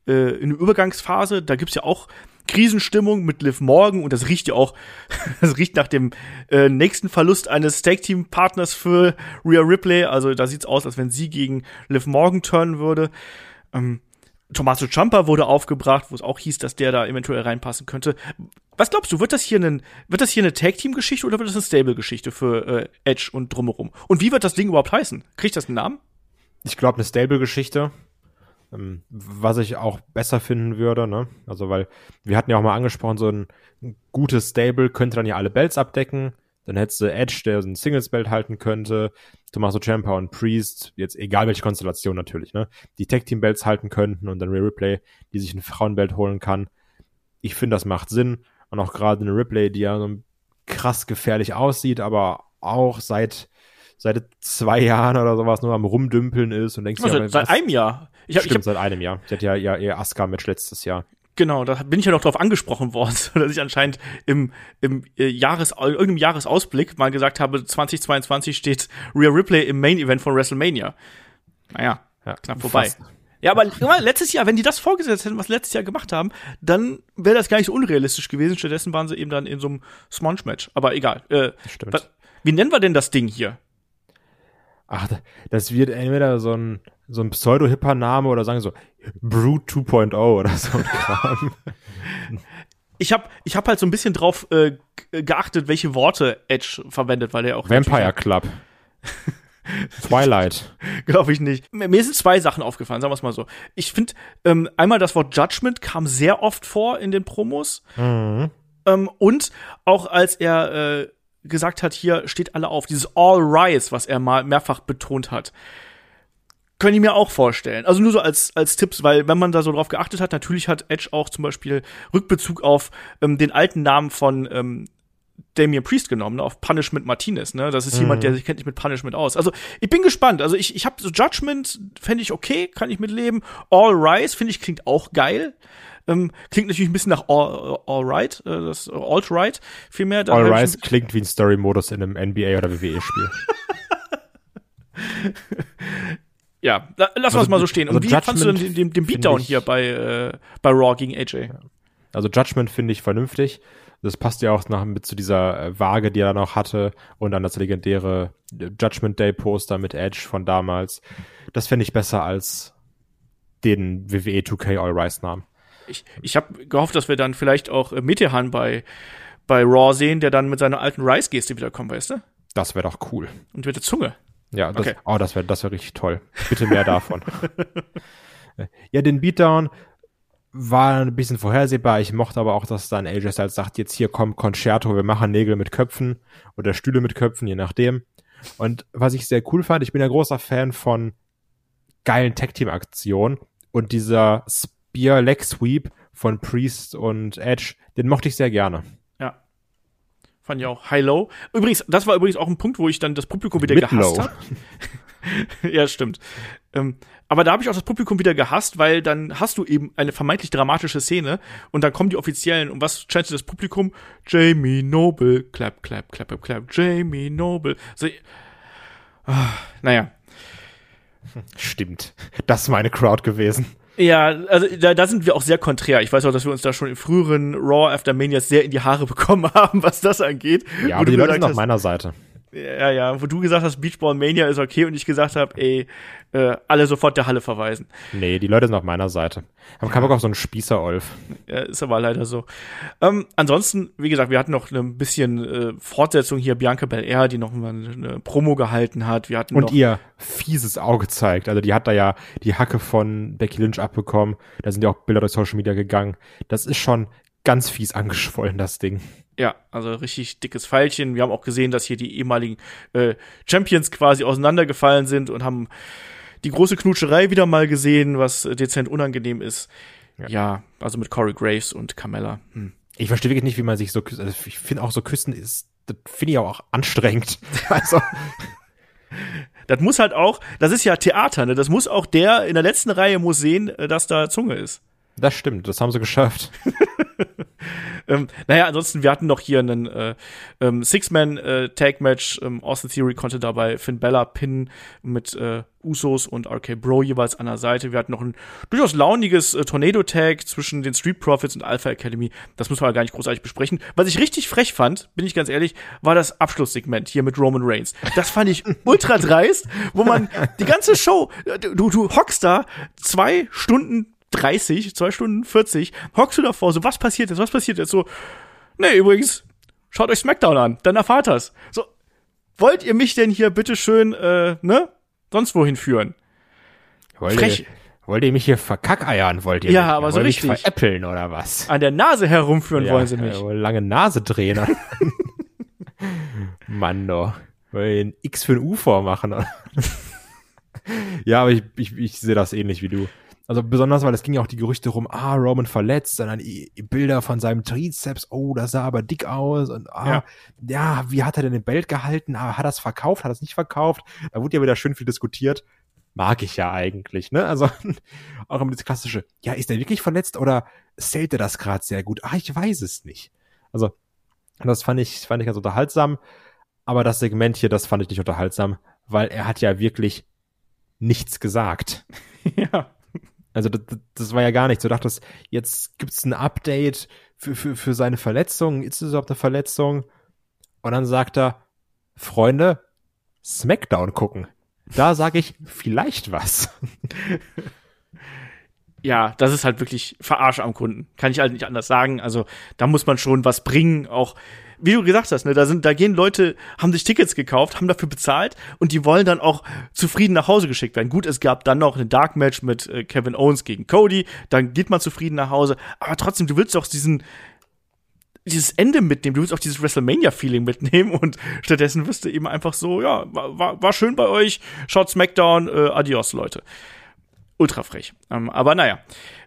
äh, in einer Übergangsphase. Da gibt's ja auch Krisenstimmung mit Liv Morgan und das riecht ja auch, das riecht nach dem äh, nächsten Verlust eines Tag-Team-Partners für Rhea Ripley. Also da sieht's aus, als wenn sie gegen Liv Morgan turnen würde. Ähm, Tommaso Ciampa wurde aufgebracht, wo es auch hieß, dass der da eventuell reinpassen könnte. Was glaubst du, wird das hier, ein, wird das hier eine Tag-Team-Geschichte oder wird das eine Stable-Geschichte für äh, Edge und drumherum? Und wie wird das Ding überhaupt heißen? Kriegt das einen Namen? Ich glaube, eine Stable-Geschichte. Ähm, was ich auch besser finden würde, ne? Also, weil wir hatten ja auch mal angesprochen, so ein gutes Stable könnte dann ja alle Belts abdecken. Dann hättest du Edge, der so ein Singles-Belt halten könnte. Tommaso Ciampa und Priest, jetzt egal welche Konstellation natürlich, ne? Die Tag-Team-Belts halten könnten und dann Rhea Ripley, die sich ein Frauenbelt holen kann. Ich finde, das macht Sinn. Und auch gerade eine Ripley, die ja so krass gefährlich aussieht, aber auch seit seit zwei Jahren oder sowas nur am Rumdümpeln ist und denkst also, ja, seit einem Jahr. Ich hab, Stimmt, ich hab, seit einem Jahr. Sie hat ja, ja ihr Asuka-Match letztes Jahr. Genau, da bin ich ja noch drauf angesprochen worden, dass ich anscheinend im, im äh, Jahres, irgendeinem Jahresausblick mal gesagt habe, 2022 steht Rhea Ripley im Main Event von WrestleMania. Naja, ja, knapp vorbei. Fast. Ja, aber letztes Jahr, wenn die das vorgesetzt hätten, was letztes Jahr gemacht haben, dann wäre das gar nicht so unrealistisch gewesen. Stattdessen waren sie eben dann in so einem Smonge-Match. Aber egal. Äh, Stimmt. Was, wie nennen wir denn das Ding hier? Ach, das wird entweder so ein, so ein Pseudo-Hipper-Name oder sagen so Brute 2.0 oder so ein Kram. ich habe ich hab halt so ein bisschen drauf äh, geachtet, welche Worte Edge verwendet, weil er auch Vampire Club. Twilight. Glaube ich nicht. Mir sind zwei Sachen aufgefallen, sagen wir es mal so. Ich finde, ähm, einmal das Wort Judgment kam sehr oft vor in den Promos. Mhm. Ähm, und auch als er äh, gesagt hat, hier steht alle auf, dieses All Rise, was er mal mehrfach betont hat. Können ich mir auch vorstellen. Also nur so als, als Tipps, weil wenn man da so drauf geachtet hat, natürlich hat Edge auch zum Beispiel Rückbezug auf ähm, den alten Namen von ähm, Damien Priest genommen, ne, auf Punishment Martinez, ne? Das ist mhm. jemand, der sich kennt nicht mit Punishment aus. Also, ich bin gespannt. Also, ich, ich habe so Judgment, fände ich okay, kann ich mitleben. All Rise, finde ich, klingt auch geil. Ähm, klingt natürlich ein bisschen nach All, all Right, äh, das Alt Right vielmehr. All Rise klingt wie ein Story-Modus in einem NBA oder WWE-Spiel. ja, da, lass also, mal so stehen. Also Und wie Judgment fandst du denn den, den Beatdown hier bei, äh, bei Raw gegen AJ? Also Judgment finde ich vernünftig. Das passt ja auch noch mit zu dieser äh, Waage, die er noch hatte und dann das legendäre Judgment Day Poster mit Edge von damals. Das finde ich besser als den WWE 2K All Rise Namen. Ich, ich habe gehofft, dass wir dann vielleicht auch äh, Metehan bei, bei Raw sehen, der dann mit seiner alten Rise-Geste wiederkommt, weißt du? Das wäre doch cool. Und mit der Zunge. Ja, das, okay. oh, das wäre das wär richtig toll. Bitte mehr davon. ja, den Beatdown war ein bisschen vorhersehbar. Ich mochte aber auch, dass dann AJ Styles sagt, jetzt hier kommt Concerto, wir machen Nägel mit Köpfen oder Stühle mit Köpfen, je nachdem. Und was ich sehr cool fand, ich bin ja großer Fan von geilen Tag-Team-Aktionen und dieser Spear Leg Sweep von Priest und Edge, den mochte ich sehr gerne. Ja. Fand ich auch high-low. Übrigens, das war übrigens auch ein Punkt, wo ich dann das Publikum wieder gehasst habe. ja, stimmt. Ähm, aber da habe ich auch das Publikum wieder gehasst, weil dann hast du eben eine vermeintlich dramatische Szene und dann kommen die Offiziellen und was scheint das Publikum? Jamie Noble, clap, clap, clap, clap, clap, Jamie Noble. So, ah, naja. Stimmt. Das ist meine Crowd gewesen. Ja, also da, da sind wir auch sehr konträr. Ich weiß auch, dass wir uns da schon in früheren Raw After Mania sehr in die Haare bekommen haben, was das angeht. Ja, aber die Leute sind auf meiner Seite. Ja, ja, wo du gesagt hast, Beachball Mania ist okay und ich gesagt habe, ey, äh, alle sofort der Halle verweisen. Nee, die Leute sind auf meiner Seite. Haben keinen Bock auf so einen Spießer-Olf. Ja, ist aber leider so. Ähm, ansonsten, wie gesagt, wir hatten noch ein bisschen äh, Fortsetzung hier, Bianca Belair, die noch mal eine Promo gehalten hat. Wir hatten Und ihr fieses Auge zeigt. Also die hat da ja die Hacke von Becky Lynch abbekommen. Da sind ja auch Bilder durch Social Media gegangen. Das ist schon ganz fies angeschwollen, das Ding. Ja, also richtig dickes Pfeilchen. Wir haben auch gesehen, dass hier die ehemaligen äh, Champions quasi auseinandergefallen sind und haben die große Knutscherei wieder mal gesehen, was dezent unangenehm ist. Ja, ja also mit Corey Graves und Carmella. Hm. Ich verstehe wirklich nicht, wie man sich so küsst. Also ich finde auch so küssen ist, das finde ich auch anstrengend. Also. das muss halt auch, das ist ja Theater, ne? Das muss auch der in der letzten Reihe muss sehen, äh, dass da Zunge ist. Das stimmt, das haben sie geschafft. ähm, naja, ansonsten, wir hatten noch hier einen äh, ähm, Six-Man-Tag-Match. Äh, ähm, Austin Theory konnte dabei Finn Bella pinnen mit äh, Usos und RK Bro jeweils an der Seite. Wir hatten noch ein durchaus launiges äh, Tornado-Tag zwischen den Street Profits und Alpha Academy. Das muss man gar nicht großartig besprechen. Was ich richtig frech fand, bin ich ganz ehrlich, war das Abschlusssegment hier mit Roman Reigns. Das fand ich ultra dreist, wo man die ganze Show, äh, du, du hockst da zwei Stunden 30, 2 Stunden 40, hockst du davor, so, was passiert jetzt, was passiert jetzt? So, nee, übrigens, schaut euch SmackDown an, dann erfahrt das. So, wollt ihr mich denn hier bitteschön, äh, ne, sonst wohin führen? Wollt Frech. Ihr, wollt ihr mich hier verkackeiern, wollt ihr Ja, mich? aber so richtig. Mich veräppeln oder was? An der Nase herumführen ja, wollen sie mich. Äh, lange Nase drehen. Mann, doch. Wollt ihr ein X für ein U vormachen, ja, aber ich, ich, ich sehe das ähnlich wie du. Also besonders, weil es ging ja auch die Gerüchte rum, ah, Roman verletzt, dann Bilder von seinem Trizeps, oh, das sah aber dick aus und ah, ja. ja, wie hat er denn den Belt gehalten? Ah, hat er es verkauft, hat er es nicht verkauft? Da wurde ja wieder schön viel diskutiert. Mag ich ja eigentlich, ne? Also auch immer das klassische, ja, ist er wirklich verletzt oder zählt er das gerade sehr gut? Ah, ich weiß es nicht. Also, das fand ich, fand ich ganz unterhaltsam. Aber das Segment hier, das fand ich nicht unterhaltsam, weil er hat ja wirklich nichts gesagt. ja. Also das, das war ja gar nichts. Du dachtest, jetzt gibt's ein Update für, für, für seine Verletzung. Ist es überhaupt eine Verletzung? Und dann sagt er, Freunde, Smackdown gucken. Da sage ich vielleicht was. ja, das ist halt wirklich Verarsche am Kunden. Kann ich halt nicht anders sagen. Also da muss man schon was bringen, auch wie du gesagt hast, ne, da sind, da gehen Leute, haben sich Tickets gekauft, haben dafür bezahlt und die wollen dann auch zufrieden nach Hause geschickt werden. Gut, es gab dann noch ein Dark Match mit äh, Kevin Owens gegen Cody, dann geht man zufrieden nach Hause, aber trotzdem, du willst doch diesen, dieses Ende mitnehmen, du willst auch dieses WrestleMania-Feeling mitnehmen und stattdessen wirst du eben einfach so, ja, war, war, schön bei euch, schaut SmackDown, äh, adios, Leute ultra frech. Ähm, aber naja.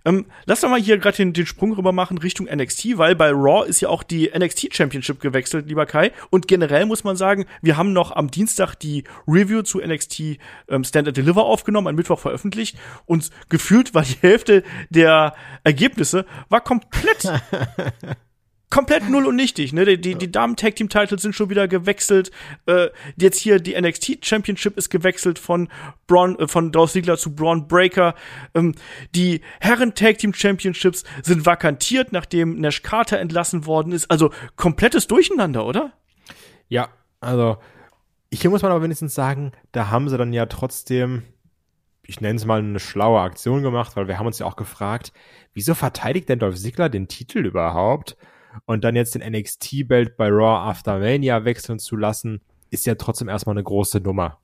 Ähm, lass doch mal hier gerade den, den Sprung rüber machen Richtung NXT, weil bei Raw ist ja auch die NXT Championship gewechselt, lieber Kai. Und generell muss man sagen, wir haben noch am Dienstag die Review zu NXT ähm, Stand and Deliver aufgenommen, am Mittwoch veröffentlicht. Und gefühlt war die Hälfte der Ergebnisse war komplett komplett null und nichtig. Ne? Die, die, die Damen-Tag-Team-Titles sind schon wieder gewechselt. Äh, jetzt hier die NXT-Championship ist gewechselt von Braun, äh, von Dolph Ziggler zu Braun Breaker. Ähm, die Herren-Tag-Team-Championships sind vakantiert, nachdem Nash Carter entlassen worden ist. Also komplettes Durcheinander, oder? Ja, also hier muss man aber wenigstens sagen, da haben sie dann ja trotzdem ich nenne es mal eine schlaue Aktion gemacht, weil wir haben uns ja auch gefragt, wieso verteidigt denn Dolph Ziggler den Titel überhaupt? Und dann jetzt den NXT-Belt bei Raw After Mania wechseln zu lassen, ist ja trotzdem erstmal eine große Nummer.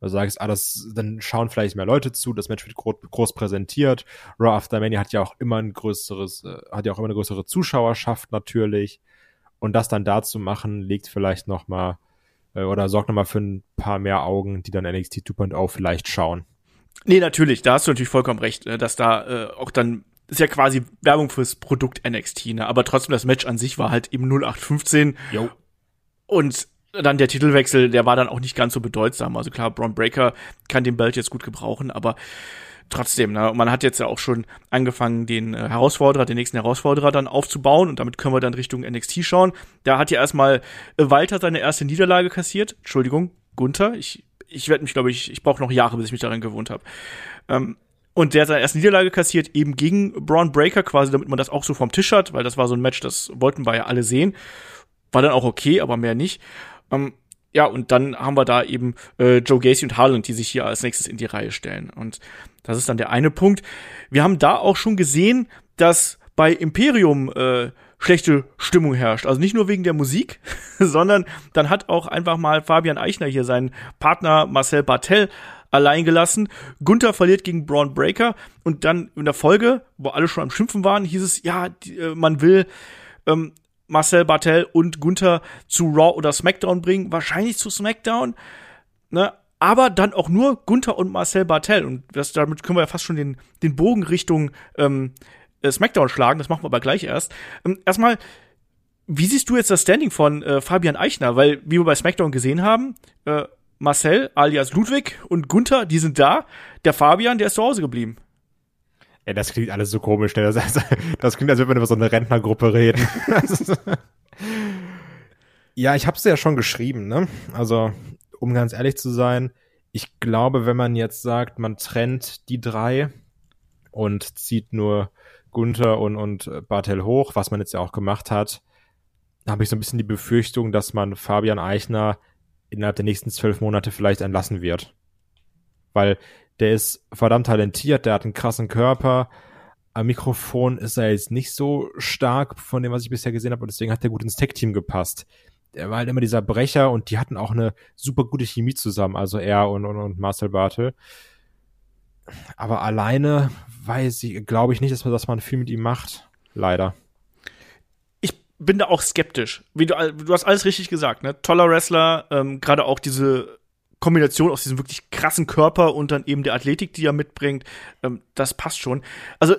Du sagst, ah, das, dann schauen vielleicht mehr Leute zu, das Match wird groß, groß präsentiert. Raw After Mania hat ja auch immer ein größeres, äh, hat ja auch immer eine größere Zuschauerschaft natürlich. Und das dann da zu machen, legt vielleicht nochmal äh, oder sorgt nochmal für ein paar mehr Augen, die dann NXT 2.0 vielleicht schauen. Nee, natürlich, da hast du natürlich vollkommen recht, äh, dass da äh, auch dann ist ja quasi Werbung fürs Produkt NXT, ne? Aber trotzdem, das Match an sich war halt eben 0815. Jo. Und dann der Titelwechsel, der war dann auch nicht ganz so bedeutsam. Also klar, Braun Breaker kann den Belt jetzt gut gebrauchen, aber trotzdem, ne, man hat jetzt ja auch schon angefangen, den äh, Herausforderer, den nächsten Herausforderer dann aufzubauen und damit können wir dann Richtung NXT schauen. Da hat ja erstmal äh, Walter seine erste Niederlage kassiert. Entschuldigung, Gunther. Ich, ich werde mich, glaube ich, ich brauche noch Jahre, bis ich mich daran gewohnt habe. Ähm, und der hat seine erste Niederlage kassiert, eben gegen Braun Breaker, quasi, damit man das auch so vom Tisch hat, weil das war so ein Match, das wollten wir ja alle sehen. War dann auch okay, aber mehr nicht. Ähm, ja, und dann haben wir da eben äh, Joe Gacy und Harland, die sich hier als nächstes in die Reihe stellen. Und das ist dann der eine Punkt. Wir haben da auch schon gesehen, dass bei Imperium äh, schlechte Stimmung herrscht. Also nicht nur wegen der Musik, sondern dann hat auch einfach mal Fabian Eichner hier seinen Partner Marcel Bartel allein gelassen. Gunther verliert gegen Braun Breaker und dann in der Folge, wo alle schon am Schimpfen waren, hieß es, ja, die, äh, man will ähm, Marcel Bartel und Gunther zu Raw oder SmackDown bringen, wahrscheinlich zu SmackDown, ne? Aber dann auch nur Gunther und Marcel Bartel. Und das, damit können wir ja fast schon den, den Bogen Richtung ähm, äh, SmackDown schlagen. Das machen wir aber gleich erst. Ähm, erstmal, wie siehst du jetzt das Standing von äh, Fabian Eichner? Weil, wie wir bei SmackDown gesehen haben, äh, Marcel alias Ludwig und Gunther, die sind da. Der Fabian, der ist zu Hause geblieben. Ja, das klingt alles so komisch. Ne? Das, das klingt, als würde man über so eine Rentnergruppe reden. ja, ich habe es ja schon geschrieben. Ne? Also, um ganz ehrlich zu sein, ich glaube, wenn man jetzt sagt, man trennt die drei und zieht nur Gunther und, und Bartel hoch, was man jetzt ja auch gemacht hat, habe ich so ein bisschen die Befürchtung, dass man Fabian Eichner innerhalb der nächsten zwölf Monate vielleicht entlassen wird. Weil der ist verdammt talentiert, der hat einen krassen Körper. Am Mikrofon ist er jetzt nicht so stark von dem, was ich bisher gesehen habe, und deswegen hat er gut ins Tech-Team gepasst. Der war halt immer dieser Brecher und die hatten auch eine super gute Chemie zusammen, also er und, und, und Marcel Bartel. Aber alleine weiß ich, glaube ich nicht, dass man, dass man viel mit ihm macht. Leider. Bin da auch skeptisch. Wie du, du hast alles richtig gesagt, ne? Toller Wrestler, ähm, gerade auch diese Kombination aus diesem wirklich krassen Körper und dann eben der Athletik, die er mitbringt, ähm, das passt schon. Also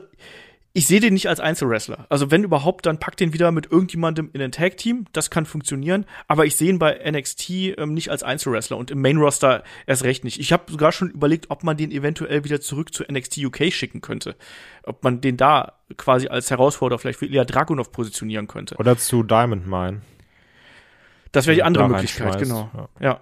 ich sehe den nicht als Einzelwrestler. Also wenn überhaupt, dann packt den wieder mit irgendjemandem in ein Tag-Team. Das kann funktionieren. Aber ich sehe ihn bei NXT ähm, nicht als Einzelwrestler und im Main-Roster erst recht nicht. Ich habe sogar schon überlegt, ob man den eventuell wieder zurück zu NXT UK schicken könnte. Ob man den da quasi als Herausforderer vielleicht für Ilya Dragunov positionieren könnte. Oder zu Diamond Mine. Das wäre die andere Möglichkeit, genau. Ja. ja.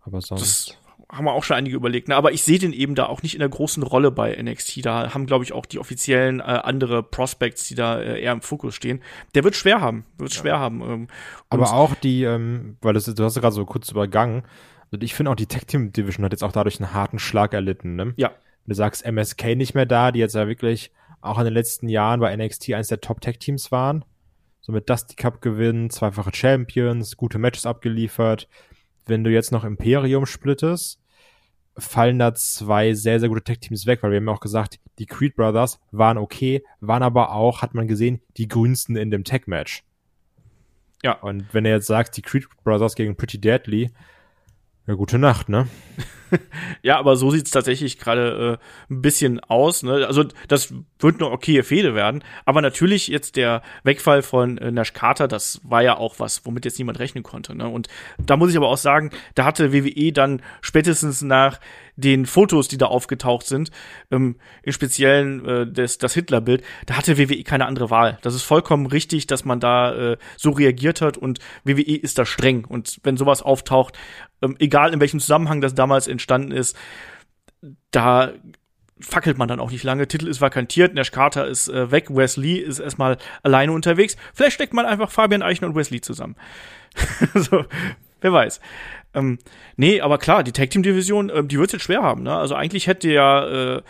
Aber sonst. Das haben wir auch schon einige überlegt. Ne? Aber ich sehe den eben da auch nicht in der großen Rolle bei NXT. Da haben, glaube ich, auch die offiziellen äh, andere Prospects, die da äh, eher im Fokus stehen. Der wird schwer haben. Wird ja. schwer haben. Ähm, Aber auch die, ähm, weil das, du hast ja gerade so kurz übergangen. Und ich finde auch die Tech Team Division hat jetzt auch dadurch einen harten Schlag erlitten. Ne? Ja. Du sagst MSK nicht mehr da, die jetzt ja wirklich auch in den letzten Jahren bei NXT eines der Top Tech Teams waren. So mit Dusty Cup gewinnen, zweifache Champions, gute Matches abgeliefert wenn du jetzt noch Imperium splittest, fallen da zwei sehr, sehr gute Tech-Teams weg, weil wir haben ja auch gesagt, die Creed Brothers waren okay, waren aber auch, hat man gesehen, die grünsten in dem Tech-Match. Ja. Und wenn er jetzt sagt, die Creed Brothers gegen Pretty Deadly, ja, gute Nacht, ne? ja, aber so sieht's tatsächlich gerade äh, ein bisschen aus. Ne? Also das wird eine okaye Fehde werden. Aber natürlich jetzt der Wegfall von äh, Nash Carter, das war ja auch was, womit jetzt niemand rechnen konnte. Ne? Und da muss ich aber auch sagen, da hatte WWE dann spätestens nach den Fotos, die da aufgetaucht sind, ähm, im Speziellen äh, das, das Hitler-Bild, da hatte WWE keine andere Wahl. Das ist vollkommen richtig, dass man da äh, so reagiert hat und WWE ist da streng. Und wenn sowas auftaucht, ähm, egal in welchem Zusammenhang das damals entstanden ist, da fackelt man dann auch nicht lange. Titel ist vakantiert, Nash Carter ist äh, weg, Wesley ist erstmal alleine unterwegs. Vielleicht steckt man einfach Fabian Eichner und Wesley zusammen. so, wer weiß. Ähm, nee, aber klar, die Tag Team Division, ähm, die wird jetzt schwer haben. Ne? Also eigentlich hätte ja äh,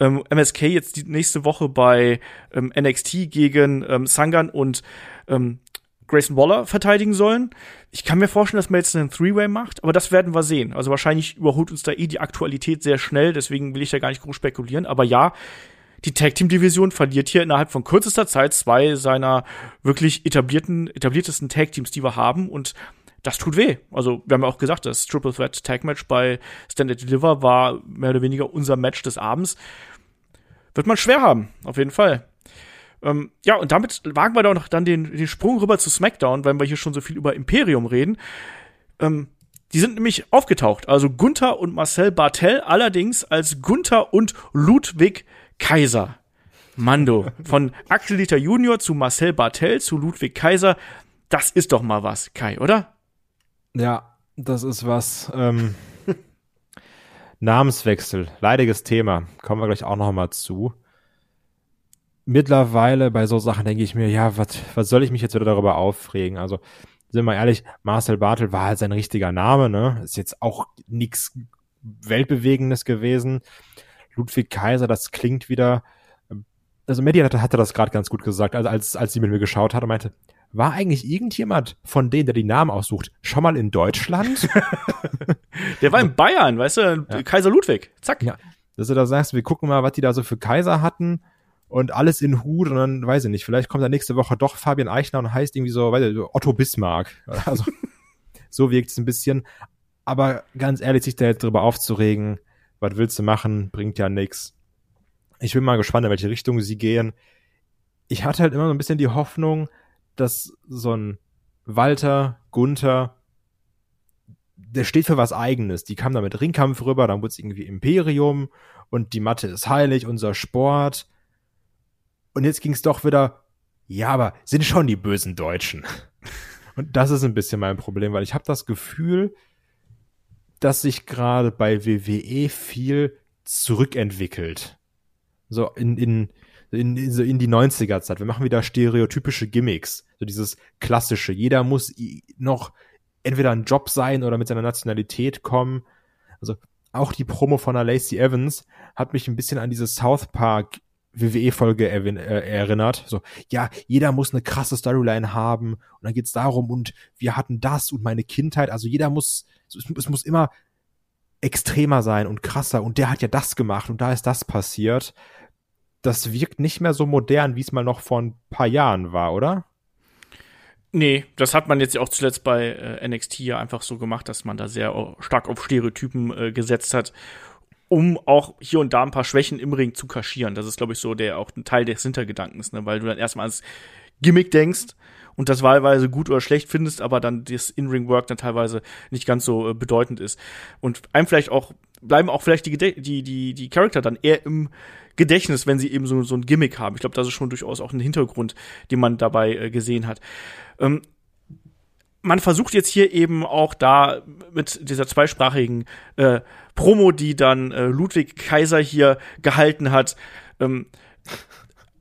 ähm, MSK jetzt die nächste Woche bei ähm, NXT gegen ähm, Sangan und ähm, Grayson Waller verteidigen sollen. Ich kann mir vorstellen, dass man jetzt einen Three-Way macht, aber das werden wir sehen. Also wahrscheinlich überholt uns da eh die Aktualität sehr schnell, deswegen will ich da gar nicht groß spekulieren. Aber ja, die Tag Team Division verliert hier innerhalb von kürzester Zeit zwei seiner wirklich etablierten, etabliertesten Tag Teams, die wir haben und das tut weh. Also, wir haben ja auch gesagt, das Triple Threat Tag Match bei Standard Deliver war mehr oder weniger unser Match des Abends. Wird man schwer haben, auf jeden Fall. Ähm, ja, und damit wagen wir doch noch dann den, den Sprung rüber zu SmackDown, weil wir hier schon so viel über Imperium reden. Ähm, die sind nämlich aufgetaucht. Also Gunther und Marcel Bartel, allerdings als Gunther und Ludwig Kaiser. Mando. Von Axel Dieter Junior zu Marcel Bartel zu Ludwig Kaiser. Das ist doch mal was, Kai, oder? Ja, das ist was. Ähm, Namenswechsel, leidiges Thema. Kommen wir gleich auch noch mal zu. Mittlerweile bei so Sachen denke ich mir, ja, was was soll ich mich jetzt wieder darüber aufregen? Also sind wir ehrlich, Marcel Bartel war halt sein richtiger Name, ne? Ist jetzt auch nichts Weltbewegendes gewesen. Ludwig Kaiser, das klingt wieder. Also Medi hatte, hatte das gerade ganz gut gesagt, also als, als sie mit mir geschaut hat und meinte, war eigentlich irgendjemand von denen, der die Namen aussucht, schon mal in Deutschland? der war in Bayern, weißt du, ja. Kaiser Ludwig, zack. Ja, dass du da sagst, wir gucken mal, was die da so für Kaiser hatten und alles in Hut und dann weiß ich nicht, vielleicht kommt da nächste Woche doch Fabian Eichner und heißt irgendwie so, weiß ich, Otto Bismarck. Also so wirkt es ein bisschen. Aber ganz ehrlich, sich da jetzt drüber aufzuregen, was willst du machen, bringt ja nix. Ich bin mal gespannt, in welche Richtung sie gehen. Ich hatte halt immer so ein bisschen die Hoffnung, dass so ein Walter, Gunther, der steht für was eigenes. Die kam da mit Ringkampf rüber, dann wurde es irgendwie Imperium und die Matte ist heilig, unser Sport und jetzt ging es doch wieder, ja, aber sind schon die bösen Deutschen. Und das ist ein bisschen mein Problem, weil ich habe das Gefühl, dass sich gerade bei WWE viel zurückentwickelt. So in, in, in, so in die 90er Zeit. Wir machen wieder stereotypische Gimmicks. So dieses klassische. Jeder muss noch entweder ein Job sein oder mit seiner Nationalität kommen. Also auch die Promo von der Lacey Evans hat mich ein bisschen an diese South Park WWE-Folge äh, erinnert. So, ja, jeder muss eine krasse Storyline haben und dann geht's darum und wir hatten das und meine Kindheit. Also jeder muss, es, es muss immer extremer sein und krasser und der hat ja das gemacht und da ist das passiert. Das wirkt nicht mehr so modern, wie es mal noch vor ein paar Jahren war, oder? Nee, das hat man jetzt auch zuletzt bei äh, NXT ja einfach so gemacht, dass man da sehr stark auf Stereotypen äh, gesetzt hat um auch hier und da ein paar Schwächen im Ring zu kaschieren. Das ist, glaube ich, so der auch ein Teil des Hintergedankens, ne? weil du dann erstmal ans Gimmick denkst und das wahlweise gut oder schlecht findest, aber dann das In-Ring-Work dann teilweise nicht ganz so äh, bedeutend ist. Und einem vielleicht auch, bleiben auch vielleicht die, die, die, die Charakter dann eher im Gedächtnis, wenn sie eben so, so ein Gimmick haben. Ich glaube, das ist schon durchaus auch ein Hintergrund, den man dabei äh, gesehen hat. Ähm, man versucht jetzt hier eben auch da mit dieser zweisprachigen äh, Promo, die dann äh, Ludwig Kaiser hier gehalten hat, ähm,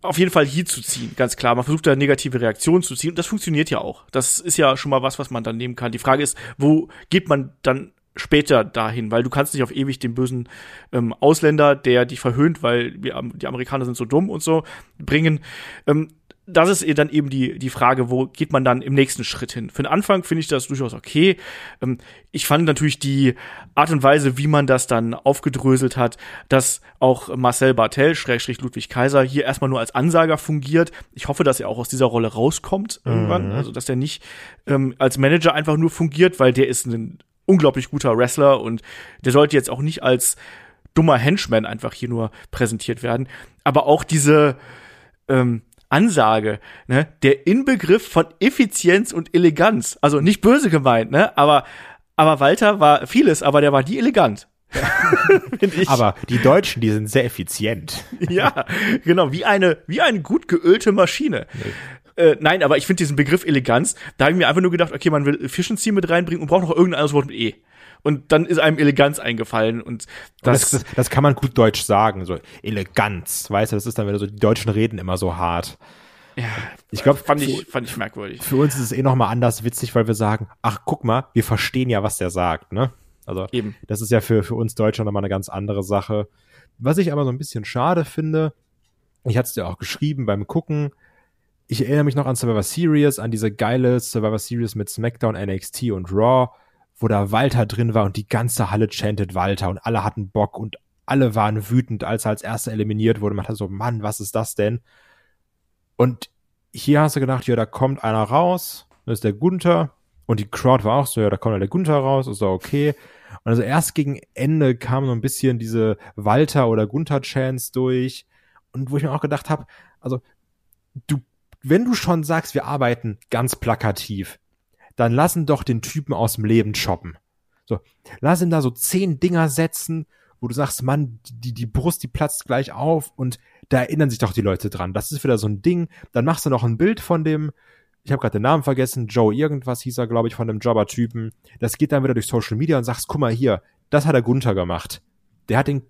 auf jeden Fall hier zu ziehen, ganz klar. Man versucht da negative Reaktionen zu ziehen das funktioniert ja auch. Das ist ja schon mal was, was man dann nehmen kann. Die Frage ist, wo geht man dann später dahin, weil du kannst nicht auf ewig den bösen ähm, Ausländer, der dich verhöhnt, weil wir, die Amerikaner sind so dumm und so, bringen. Ähm, das ist dann eben die, die Frage, wo geht man dann im nächsten Schritt hin? Für den Anfang finde ich das durchaus okay. Ähm, ich fand natürlich die Art und Weise, wie man das dann aufgedröselt hat, dass auch Marcel Bartel, Schrägstrich Ludwig Kaiser, hier erstmal nur als Ansager fungiert. Ich hoffe, dass er auch aus dieser Rolle rauskommt irgendwann. Mhm. Also, dass er nicht ähm, als Manager einfach nur fungiert, weil der ist ein unglaublich guter Wrestler und der sollte jetzt auch nicht als dummer Henchman einfach hier nur präsentiert werden. Aber auch diese, ähm, Ansage, ne, der Inbegriff von Effizienz und Eleganz. Also nicht böse gemeint, ne, aber, aber Walter war vieles, aber der war die elegant. aber die Deutschen, die sind sehr effizient. ja, genau, wie eine, wie eine gut geölte Maschine. Nee. Äh, nein, aber ich finde diesen Begriff Eleganz, da habe ich mir einfach nur gedacht, okay, man will Efficiency mit reinbringen und braucht noch irgendein anderes Wort mit E und dann ist einem Eleganz eingefallen und das, das, das, das, kann man gut deutsch sagen, so Eleganz, weißt du, das ist dann wieder so, die Deutschen reden immer so hart. Ja, ich glaube, fand ich, fand ich merkwürdig. Für uns ist es eh noch mal anders witzig, weil wir sagen, ach, guck mal, wir verstehen ja, was der sagt, ne? Also, Eben. das ist ja für, für uns Deutsche nochmal eine ganz andere Sache. Was ich aber so ein bisschen schade finde, ich hatte es dir auch geschrieben beim Gucken, ich erinnere mich noch an Survivor Series, an diese geile Survivor Series mit SmackDown, NXT und Raw, wo da Walter drin war und die ganze Halle chantet Walter und alle hatten Bock und alle waren wütend, als er als erster eliminiert wurde. Man hat so, Mann, was ist das denn? Und hier hast du gedacht, ja, da kommt einer raus, das ist der Gunther. Und die Crowd war auch so, ja, da kommt der Gunther raus, ist doch okay. Und also erst gegen Ende kam so ein bisschen diese Walter- oder Gunther-Chance durch. Und wo ich mir auch gedacht habe, also, du, wenn du schon sagst, wir arbeiten ganz plakativ, dann lassen doch den Typen aus dem Leben choppen. So, lass ihn da so zehn Dinger setzen, wo du sagst, Mann, die, die Brust, die platzt gleich auf und da erinnern sich doch die Leute dran. Das ist wieder so ein Ding. Dann machst du noch ein Bild von dem, ich habe gerade den Namen vergessen, Joe irgendwas hieß er, glaube ich, von dem Jobber-Typen. Das geht dann wieder durch Social Media und sagst, guck mal hier, das hat der Gunther gemacht. Der hat den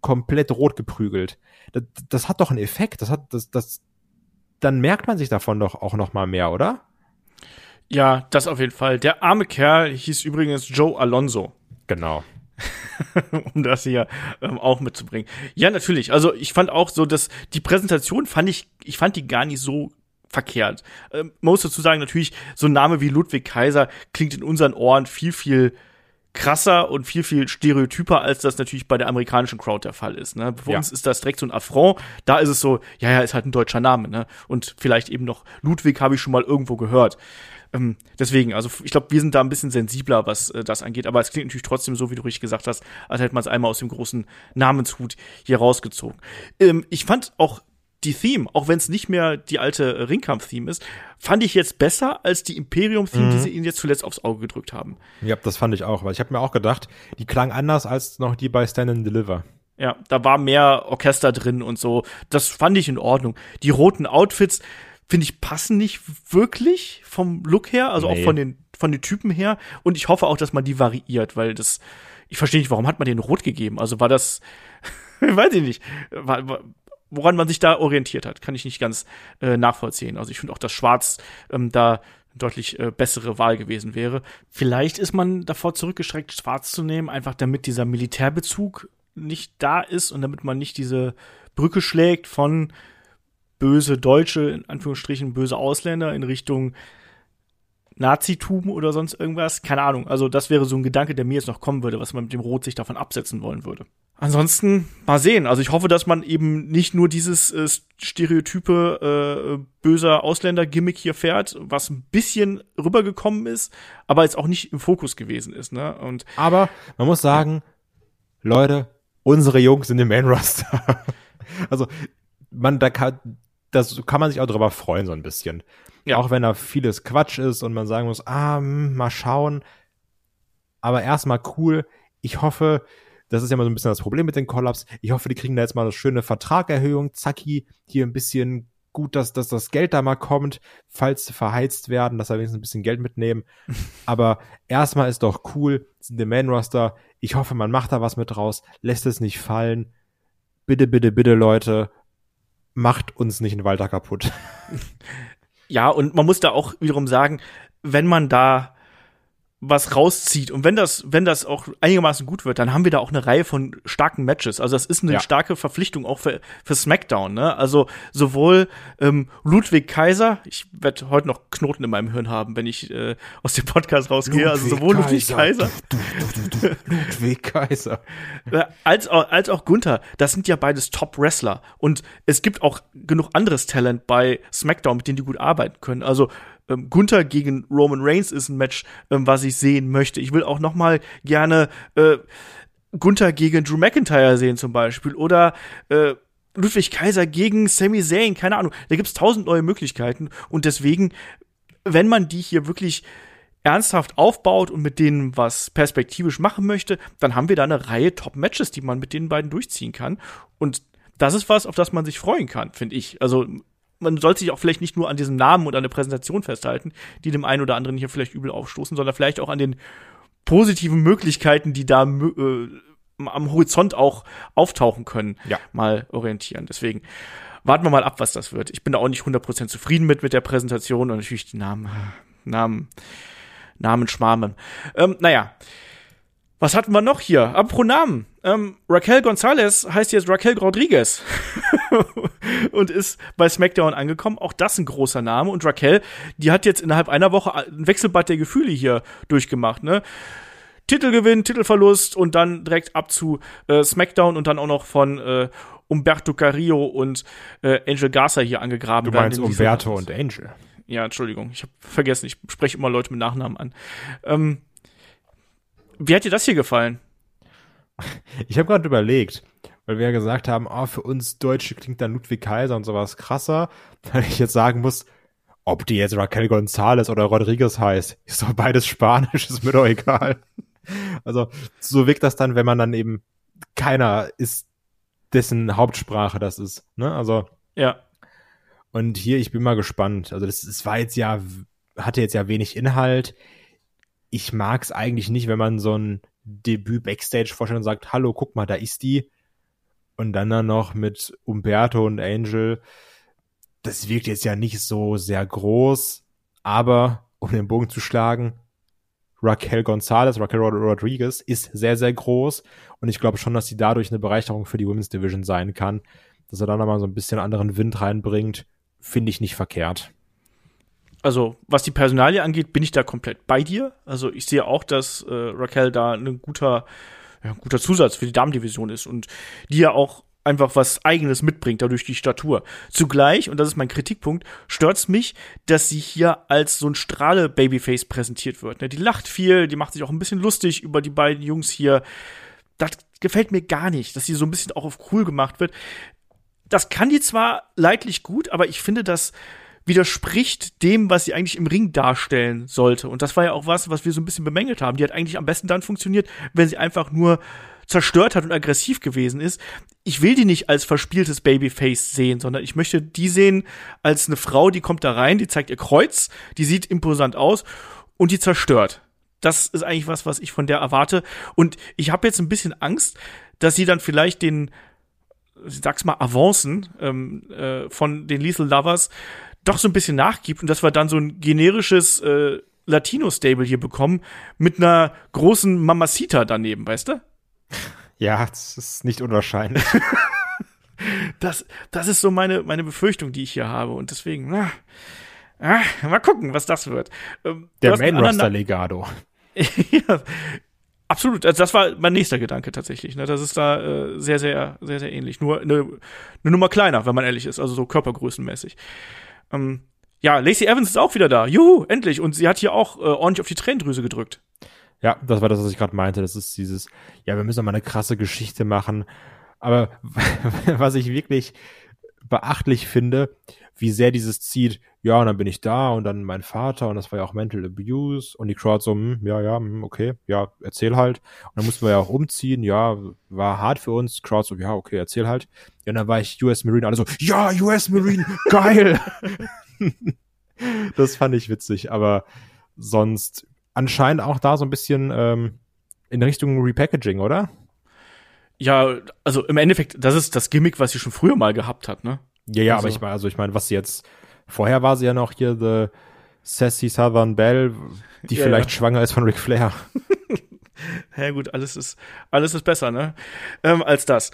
komplett rot geprügelt. Das, das hat doch einen Effekt. Das hat, das, das, dann merkt man sich davon doch auch noch mal mehr, oder? Ja, das auf jeden Fall. Der arme Kerl hieß übrigens Joe Alonso. Genau. um das hier ähm, auch mitzubringen. Ja, natürlich. Also ich fand auch so, dass die Präsentation fand ich, ich fand die gar nicht so verkehrt. Ähm, man muss dazu sagen, natürlich, so ein Name wie Ludwig Kaiser klingt in unseren Ohren viel, viel krasser und viel, viel stereotyper, als das natürlich bei der amerikanischen Crowd der Fall ist. Ne? Für ja. uns ist das direkt so ein Affront. Da ist es so, ja, ja, ist halt ein deutscher Name. Ne? Und vielleicht eben noch Ludwig habe ich schon mal irgendwo gehört. Ähm, deswegen, also ich glaube, wir sind da ein bisschen sensibler, was äh, das angeht. Aber es klingt natürlich trotzdem so, wie du richtig gesagt hast, als hätte man es einmal aus dem großen Namenshut hier rausgezogen. Ähm, ich fand auch die Theme, auch wenn es nicht mehr die alte Ringkampf-Theme ist, fand ich jetzt besser als die Imperium-Theme, mhm. die sie ihnen jetzt zuletzt aufs Auge gedrückt haben. Ja, das fand ich auch, weil ich habe mir auch gedacht, die klang anders als noch die bei Stand and Deliver. Ja, da war mehr Orchester drin und so. Das fand ich in Ordnung. Die roten Outfits, finde ich, passen nicht wirklich vom Look her, also nee. auch von den, von den Typen her. Und ich hoffe auch, dass man die variiert, weil das, ich verstehe nicht, warum hat man den rot gegeben? Also war das, weiß ich nicht, war, war, woran man sich da orientiert hat, kann ich nicht ganz äh, nachvollziehen. Also ich finde auch, dass Schwarz ähm, da deutlich äh, bessere Wahl gewesen wäre. Vielleicht ist man davor zurückgeschreckt, Schwarz zu nehmen, einfach damit dieser Militärbezug nicht da ist und damit man nicht diese Brücke schlägt von böse Deutsche, in Anführungsstrichen böse Ausländer in Richtung Nazitum oder sonst irgendwas. Keine Ahnung. Also das wäre so ein Gedanke, der mir jetzt noch kommen würde, was man mit dem Rot sich davon absetzen wollen würde. Ansonsten mal sehen. Also ich hoffe, dass man eben nicht nur dieses äh, stereotype äh, böser Ausländer-Gimmick hier fährt, was ein bisschen rübergekommen ist, aber jetzt auch nicht im Fokus gewesen ist. Ne? Und aber man muss sagen, Leute, unsere Jungs sind im Main Roster. also man, da kann, das kann man sich auch drüber freuen so ein bisschen. Ja. Auch wenn da vieles Quatsch ist und man sagen muss, ah, hm, mal schauen. Aber erstmal cool. Ich hoffe, das ist ja immer so ein bisschen das Problem mit den Collabs. Ich hoffe, die kriegen da jetzt mal eine schöne Vertragerhöhung. Zacki, hier ein bisschen gut, dass, dass das Geld da mal kommt, falls sie verheizt werden, dass sie wenigstens ein bisschen Geld mitnehmen. Aber erstmal ist doch cool, sind der Main Roster. Ich hoffe, man macht da was mit draus, lässt es nicht fallen. Bitte, bitte, bitte, Leute, macht uns nicht einen Walter kaputt. Ja, und man muss da auch wiederum sagen, wenn man da was rauszieht und wenn das wenn das auch einigermaßen gut wird, dann haben wir da auch eine Reihe von starken Matches. Also das ist eine ja. starke Verpflichtung auch für, für SmackDown. Ne? Also sowohl ähm, Ludwig Kaiser, ich werde heute noch Knoten in meinem Hirn haben, wenn ich äh, aus dem Podcast rausgehe. Also Ludwig also sowohl Ludwig Kaiser, du, du, du, Ludwig Kaiser, äh, als auch, als auch Gunther. Das sind ja beides Top Wrestler und es gibt auch genug anderes Talent bei SmackDown, mit denen die gut arbeiten können. Also ähm, Gunther gegen Roman Reigns ist ein Match, ähm, was ich sehen möchte. Ich will auch noch mal gerne äh, Gunther gegen Drew McIntyre sehen zum Beispiel oder äh, Ludwig Kaiser gegen Sami Zayn, keine Ahnung. Da gibt's tausend neue Möglichkeiten und deswegen, wenn man die hier wirklich ernsthaft aufbaut und mit denen was perspektivisch machen möchte, dann haben wir da eine Reihe Top-Matches, die man mit den beiden durchziehen kann. Und das ist was, auf das man sich freuen kann, finde ich. Also man sollte sich auch vielleicht nicht nur an diesem Namen und an der Präsentation festhalten, die dem einen oder anderen hier vielleicht übel aufstoßen, sondern vielleicht auch an den positiven Möglichkeiten, die da äh, am Horizont auch auftauchen können, ja. mal orientieren. Deswegen warten wir mal ab, was das wird. Ich bin da auch nicht 100% zufrieden mit, mit der Präsentation und natürlich die Namen, Namen, Namen, Schmarmen. Ähm, naja, was hatten wir noch hier? Apropos Namen. Ähm, Raquel Gonzalez heißt jetzt Raquel Rodriguez und ist bei SmackDown angekommen. Auch das ein großer Name. Und Raquel, die hat jetzt innerhalb einer Woche ein Wechselbad der Gefühle hier durchgemacht. Ne? Titelgewinn, Titelverlust und dann direkt ab zu äh, SmackDown und dann auch noch von äh, Umberto Carrillo und äh, Angel Garza hier angegraben. Du meinst Umberto und Angel? Ja, Entschuldigung, ich habe vergessen, ich spreche immer Leute mit Nachnamen an. Ähm, wie hat dir das hier gefallen? Ich habe gerade überlegt, weil wir ja gesagt haben, oh, für uns Deutsche klingt dann Ludwig Kaiser und sowas krasser, weil ich jetzt sagen muss, ob die jetzt Raquel González oder Rodriguez heißt, ist doch beides Spanisch, ist mir doch egal. Also so wirkt das dann, wenn man dann eben keiner ist, dessen Hauptsprache das ist. Ne? Also ja. Und hier, ich bin mal gespannt. Also das, das war jetzt ja, hatte jetzt ja wenig Inhalt ich mag es eigentlich nicht, wenn man so ein Debüt Backstage vorstellt und sagt, hallo, guck mal, da ist die. Und dann dann noch mit Umberto und Angel. Das wirkt jetzt ja nicht so sehr groß, aber um den Bogen zu schlagen, Raquel Gonzalez, Raquel Rodriguez ist sehr, sehr groß und ich glaube schon, dass sie dadurch eine Bereicherung für die Women's Division sein kann. Dass er da nochmal so ein bisschen anderen Wind reinbringt, finde ich nicht verkehrt. Also, was die Personalie angeht, bin ich da komplett bei dir. Also, ich sehe auch, dass äh, Raquel da ein guter, ja, guter Zusatz für die Damendivision ist und die ja auch einfach was Eigenes mitbringt, dadurch die Statur. Zugleich, und das ist mein Kritikpunkt, stört's mich, dass sie hier als so ein Strahle-Babyface präsentiert wird. Ne? Die lacht viel, die macht sich auch ein bisschen lustig über die beiden Jungs hier. Das gefällt mir gar nicht, dass sie so ein bisschen auch auf cool gemacht wird. Das kann die zwar leidlich gut, aber ich finde, das widerspricht dem, was sie eigentlich im Ring darstellen sollte. Und das war ja auch was, was wir so ein bisschen bemängelt haben. Die hat eigentlich am besten dann funktioniert, wenn sie einfach nur zerstört hat und aggressiv gewesen ist. Ich will die nicht als verspieltes Babyface sehen, sondern ich möchte die sehen als eine Frau, die kommt da rein, die zeigt ihr Kreuz, die sieht imposant aus und die zerstört. Das ist eigentlich was, was ich von der erwarte. Und ich habe jetzt ein bisschen Angst, dass sie dann vielleicht den, sag's mal, Avancen ähm, äh, von den Lethal Lovers doch so ein bisschen nachgibt und dass wir dann so ein generisches äh, Latino-Stable hier bekommen mit einer großen Mamacita daneben, weißt du? Ja, das ist nicht unwahrscheinlich. das, das ist so meine, meine Befürchtung, die ich hier habe. Und deswegen, na, ah, mal gucken, was das wird. Ähm, Der Main-Roster-Legado. ja, absolut. Also das war mein nächster Gedanke tatsächlich. Ne? Das ist da äh, sehr, sehr, sehr, sehr ähnlich. Nur eine, eine Nummer kleiner, wenn man ehrlich ist. Also so körpergrößenmäßig. Ähm, ja, Lacey Evans ist auch wieder da. Juhu, endlich. Und sie hat hier auch äh, ordentlich auf die Tränendrüse gedrückt. Ja, das war das, was ich gerade meinte. Das ist dieses, ja, wir müssen mal eine krasse Geschichte machen. Aber was ich wirklich beachtlich finde, wie sehr dieses zieht, ja, und dann bin ich da und dann mein Vater und das war ja auch Mental Abuse und die Crowd so, hm, ja, ja, hm, okay, ja, erzähl halt. Und dann mussten wir ja auch umziehen, ja, war hart für uns. Crowd so, ja, okay, erzähl halt. Ja, und dann war ich US Marine, alle so, ja, US Marine, geil. das fand ich witzig, aber sonst anscheinend auch da so ein bisschen ähm, in Richtung Repackaging, oder? Ja, also im Endeffekt, das ist das Gimmick, was sie schon früher mal gehabt hat, ne? Ja, ja, also. aber ich meine, also ich meine, was sie jetzt vorher war sie ja noch hier the Sassy Southern Belle, die ja, vielleicht ja. schwanger ist von Ric Flair. ja gut, alles ist alles ist besser, ne? Ähm, als das.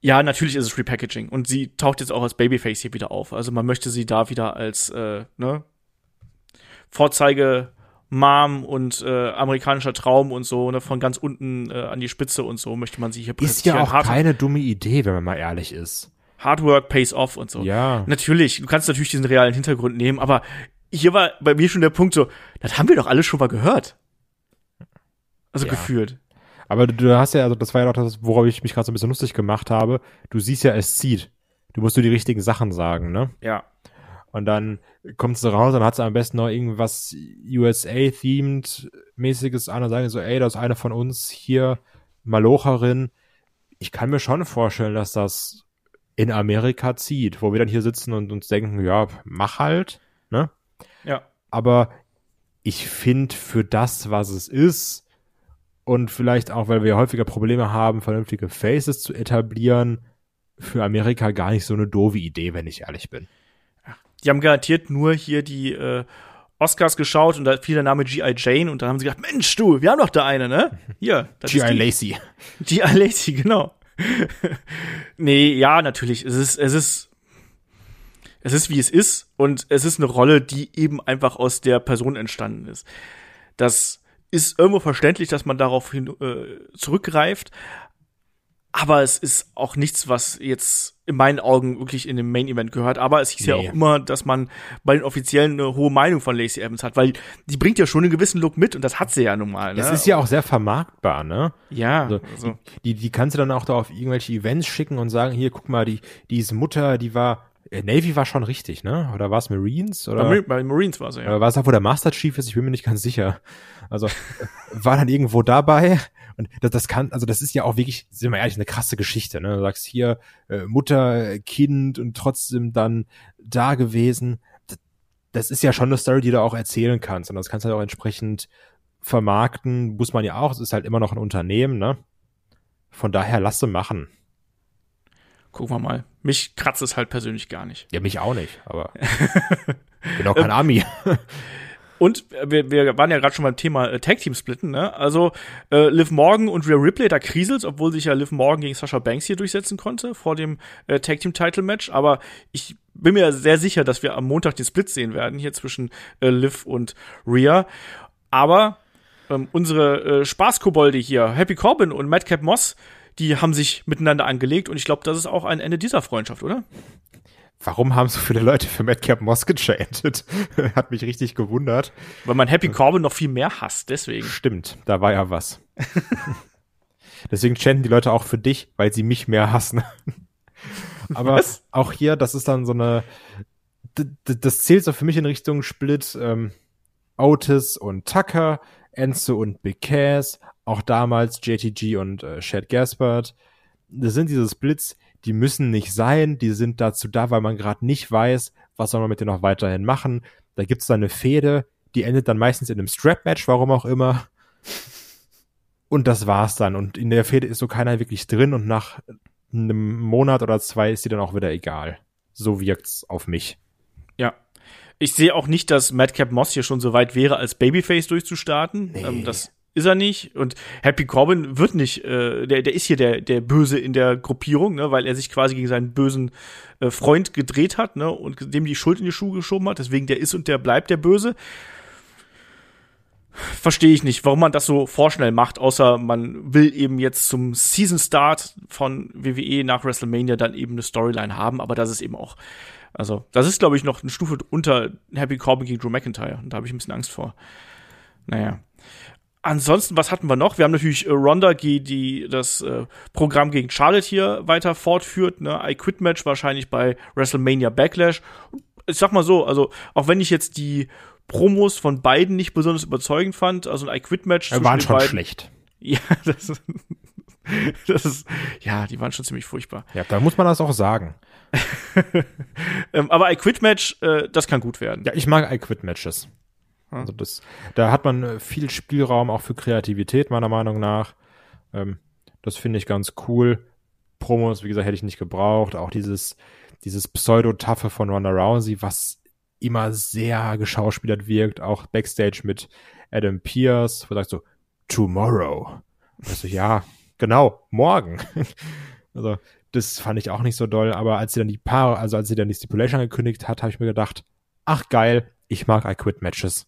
Ja, natürlich ist es Repackaging und sie taucht jetzt auch als Babyface hier wieder auf. Also man möchte sie da wieder als äh, ne Vorzeige Mom und äh, amerikanischer Traum und so, ne, von ganz unten äh, an die Spitze und so möchte man sie hier präsentieren. Ist ja auch keine dumme Idee, wenn man mal ehrlich ist. Hard Work pays off und so. Ja. Natürlich, du kannst natürlich diesen realen Hintergrund nehmen, aber hier war bei mir schon der Punkt so, das haben wir doch alles schon mal gehört. Also ja. gefühlt. Aber du, du hast ja, also das war ja auch das, worauf ich mich gerade so ein bisschen lustig gemacht habe. Du siehst ja, es zieht. Du musst nur die richtigen Sachen sagen, ne? Ja. Und dann kommt sie raus, dann hat sie am besten noch irgendwas USA-themed mäßiges an und sagen so, ey, das ist eine von uns hier, Malocherin. Ich kann mir schon vorstellen, dass das in Amerika zieht, wo wir dann hier sitzen und uns denken, ja, mach halt, ne? Ja. Aber ich finde für das, was es ist, und vielleicht auch, weil wir häufiger Probleme haben, vernünftige Faces zu etablieren, für Amerika gar nicht so eine doofe Idee, wenn ich ehrlich bin. Die haben garantiert nur hier die äh, Oscars geschaut und da fiel der Name G.I. Jane und dann haben sie gedacht, Mensch, du, wir haben doch da eine, ne? Hier. G.I. Lacey. G.I. Lacey, genau. nee, ja, natürlich. Es ist, es ist, es ist wie es ist und es ist eine Rolle, die eben einfach aus der Person entstanden ist. Das ist irgendwo verständlich, dass man darauf hin, äh, zurückgreift, aber es ist auch nichts, was jetzt in meinen Augen wirklich in dem Main Event gehört. Aber es hieß nee. ja auch immer, dass man bei den Offiziellen eine hohe Meinung von Lacey Evans hat, weil die bringt ja schon einen gewissen Look mit und das hat sie ja nun mal. Ne? Es ist ja auch sehr vermarktbar, ne? Ja. Also, also. Die, die kannst du dann auch da auf irgendwelche Events schicken und sagen, hier, guck mal, die, die ist Mutter, die war Navy war schon richtig, ne? Oder war es Marines? Oder? Bei, bei Marines war es, ja. War es auch, wo der Master Chief ist? Ich bin mir nicht ganz sicher. Also, war dann irgendwo dabei und das, das kann, also das ist ja auch wirklich, sind wir ehrlich, eine krasse Geschichte. Ne? Du sagst hier äh, Mutter, Kind und trotzdem dann da gewesen. Das, das ist ja schon eine Story, die du auch erzählen kannst. Und das kannst du halt auch entsprechend vermarkten. Muss man ja auch. Es ist halt immer noch ein Unternehmen. Ne? Von daher lasse machen. Gucken wir mal. Mich kratzt es halt persönlich gar nicht. Ja, mich auch nicht, aber bin auch kein Ami. Und wir, wir waren ja gerade schon beim Thema äh, Tag Team splitten, ne? Also äh, Liv Morgan und Rhea Ripley, da kriselt's, obwohl sich ja Liv Morgan gegen Sasha Banks hier durchsetzen konnte vor dem äh, Tag Team Title Match. Aber ich bin mir sehr sicher, dass wir am Montag den Split sehen werden hier zwischen äh, Liv und Rhea. Aber ähm, unsere äh, Spaßkobolde hier, Happy Corbin und Madcap Moss, die haben sich miteinander angelegt und ich glaube, das ist auch ein Ende dieser Freundschaft, oder? Warum haben so viele Leute für Madcap Moss gechantet? Hat mich richtig gewundert. Weil man Happy Corbin noch viel mehr hasst, deswegen. Stimmt, da war ja was. deswegen chanten die Leute auch für dich, weil sie mich mehr hassen. Aber was? auch hier, das ist dann so eine, das zählt so für mich in Richtung Split, ähm, Otis und Tucker, Enzo und Big Cass, auch damals JTG und äh, Chad Gaspard. Das sind diese Splits, die müssen nicht sein, die sind dazu da, weil man gerade nicht weiß, was soll man mit denen noch weiterhin machen. Da gibt's dann eine Fehde, die endet dann meistens in einem Strap-Match, warum auch immer. Und das war's dann. Und in der Fehde ist so keiner wirklich drin und nach einem Monat oder zwei ist sie dann auch wieder egal. So wirkt's auf mich. Ja. Ich sehe auch nicht, dass Madcap Moss hier schon so weit wäre, als Babyface durchzustarten. Nee. Ähm, das ist er nicht. Und Happy Corbin wird nicht, äh, der, der ist hier der, der Böse in der Gruppierung, ne, weil er sich quasi gegen seinen bösen äh, Freund gedreht hat, ne, und dem die Schuld in die Schuhe geschoben hat. Deswegen der ist und der bleibt der Böse. Verstehe ich nicht, warum man das so vorschnell macht, außer man will eben jetzt zum Season Start von WWE nach WrestleMania dann eben eine Storyline haben, aber das ist eben auch, also, das ist, glaube ich, noch eine Stufe unter Happy Corbin gegen Drew McIntyre. Und da habe ich ein bisschen Angst vor. Naja. Ansonsten, was hatten wir noch? Wir haben natürlich äh, Ronda, die, die das äh, Programm gegen Charlotte hier weiter fortführt. Ne? I Quit Match wahrscheinlich bei WrestleMania Backlash. Ich sag mal so, also auch wenn ich jetzt die Promos von beiden nicht besonders überzeugend fand, also ein I Quit Match. Ja, waren schon beiden, schlecht. Ja, das ist, das ist, ja, die waren schon ziemlich furchtbar. Ja, da muss man das auch sagen. ähm, aber I Quit Match, äh, das kann gut werden. Ja, ich mag I Quit Matches. Also das, da hat man äh, viel Spielraum auch für Kreativität, meiner Meinung nach. Ähm, das finde ich ganz cool. Promos, wie gesagt, hätte ich nicht gebraucht. Auch dieses, dieses Pseudo-Taffe von Ronda Rousey, was immer sehr geschauspielert wirkt. Auch Backstage mit Adam Pierce, wo sagst so, tomorrow. Also ja, genau, morgen. also, das fand ich auch nicht so doll. Aber als sie dann die Paare, also als sie dann die Stipulation angekündigt hat, habe ich mir gedacht, ach geil, ich mag I Quit Matches.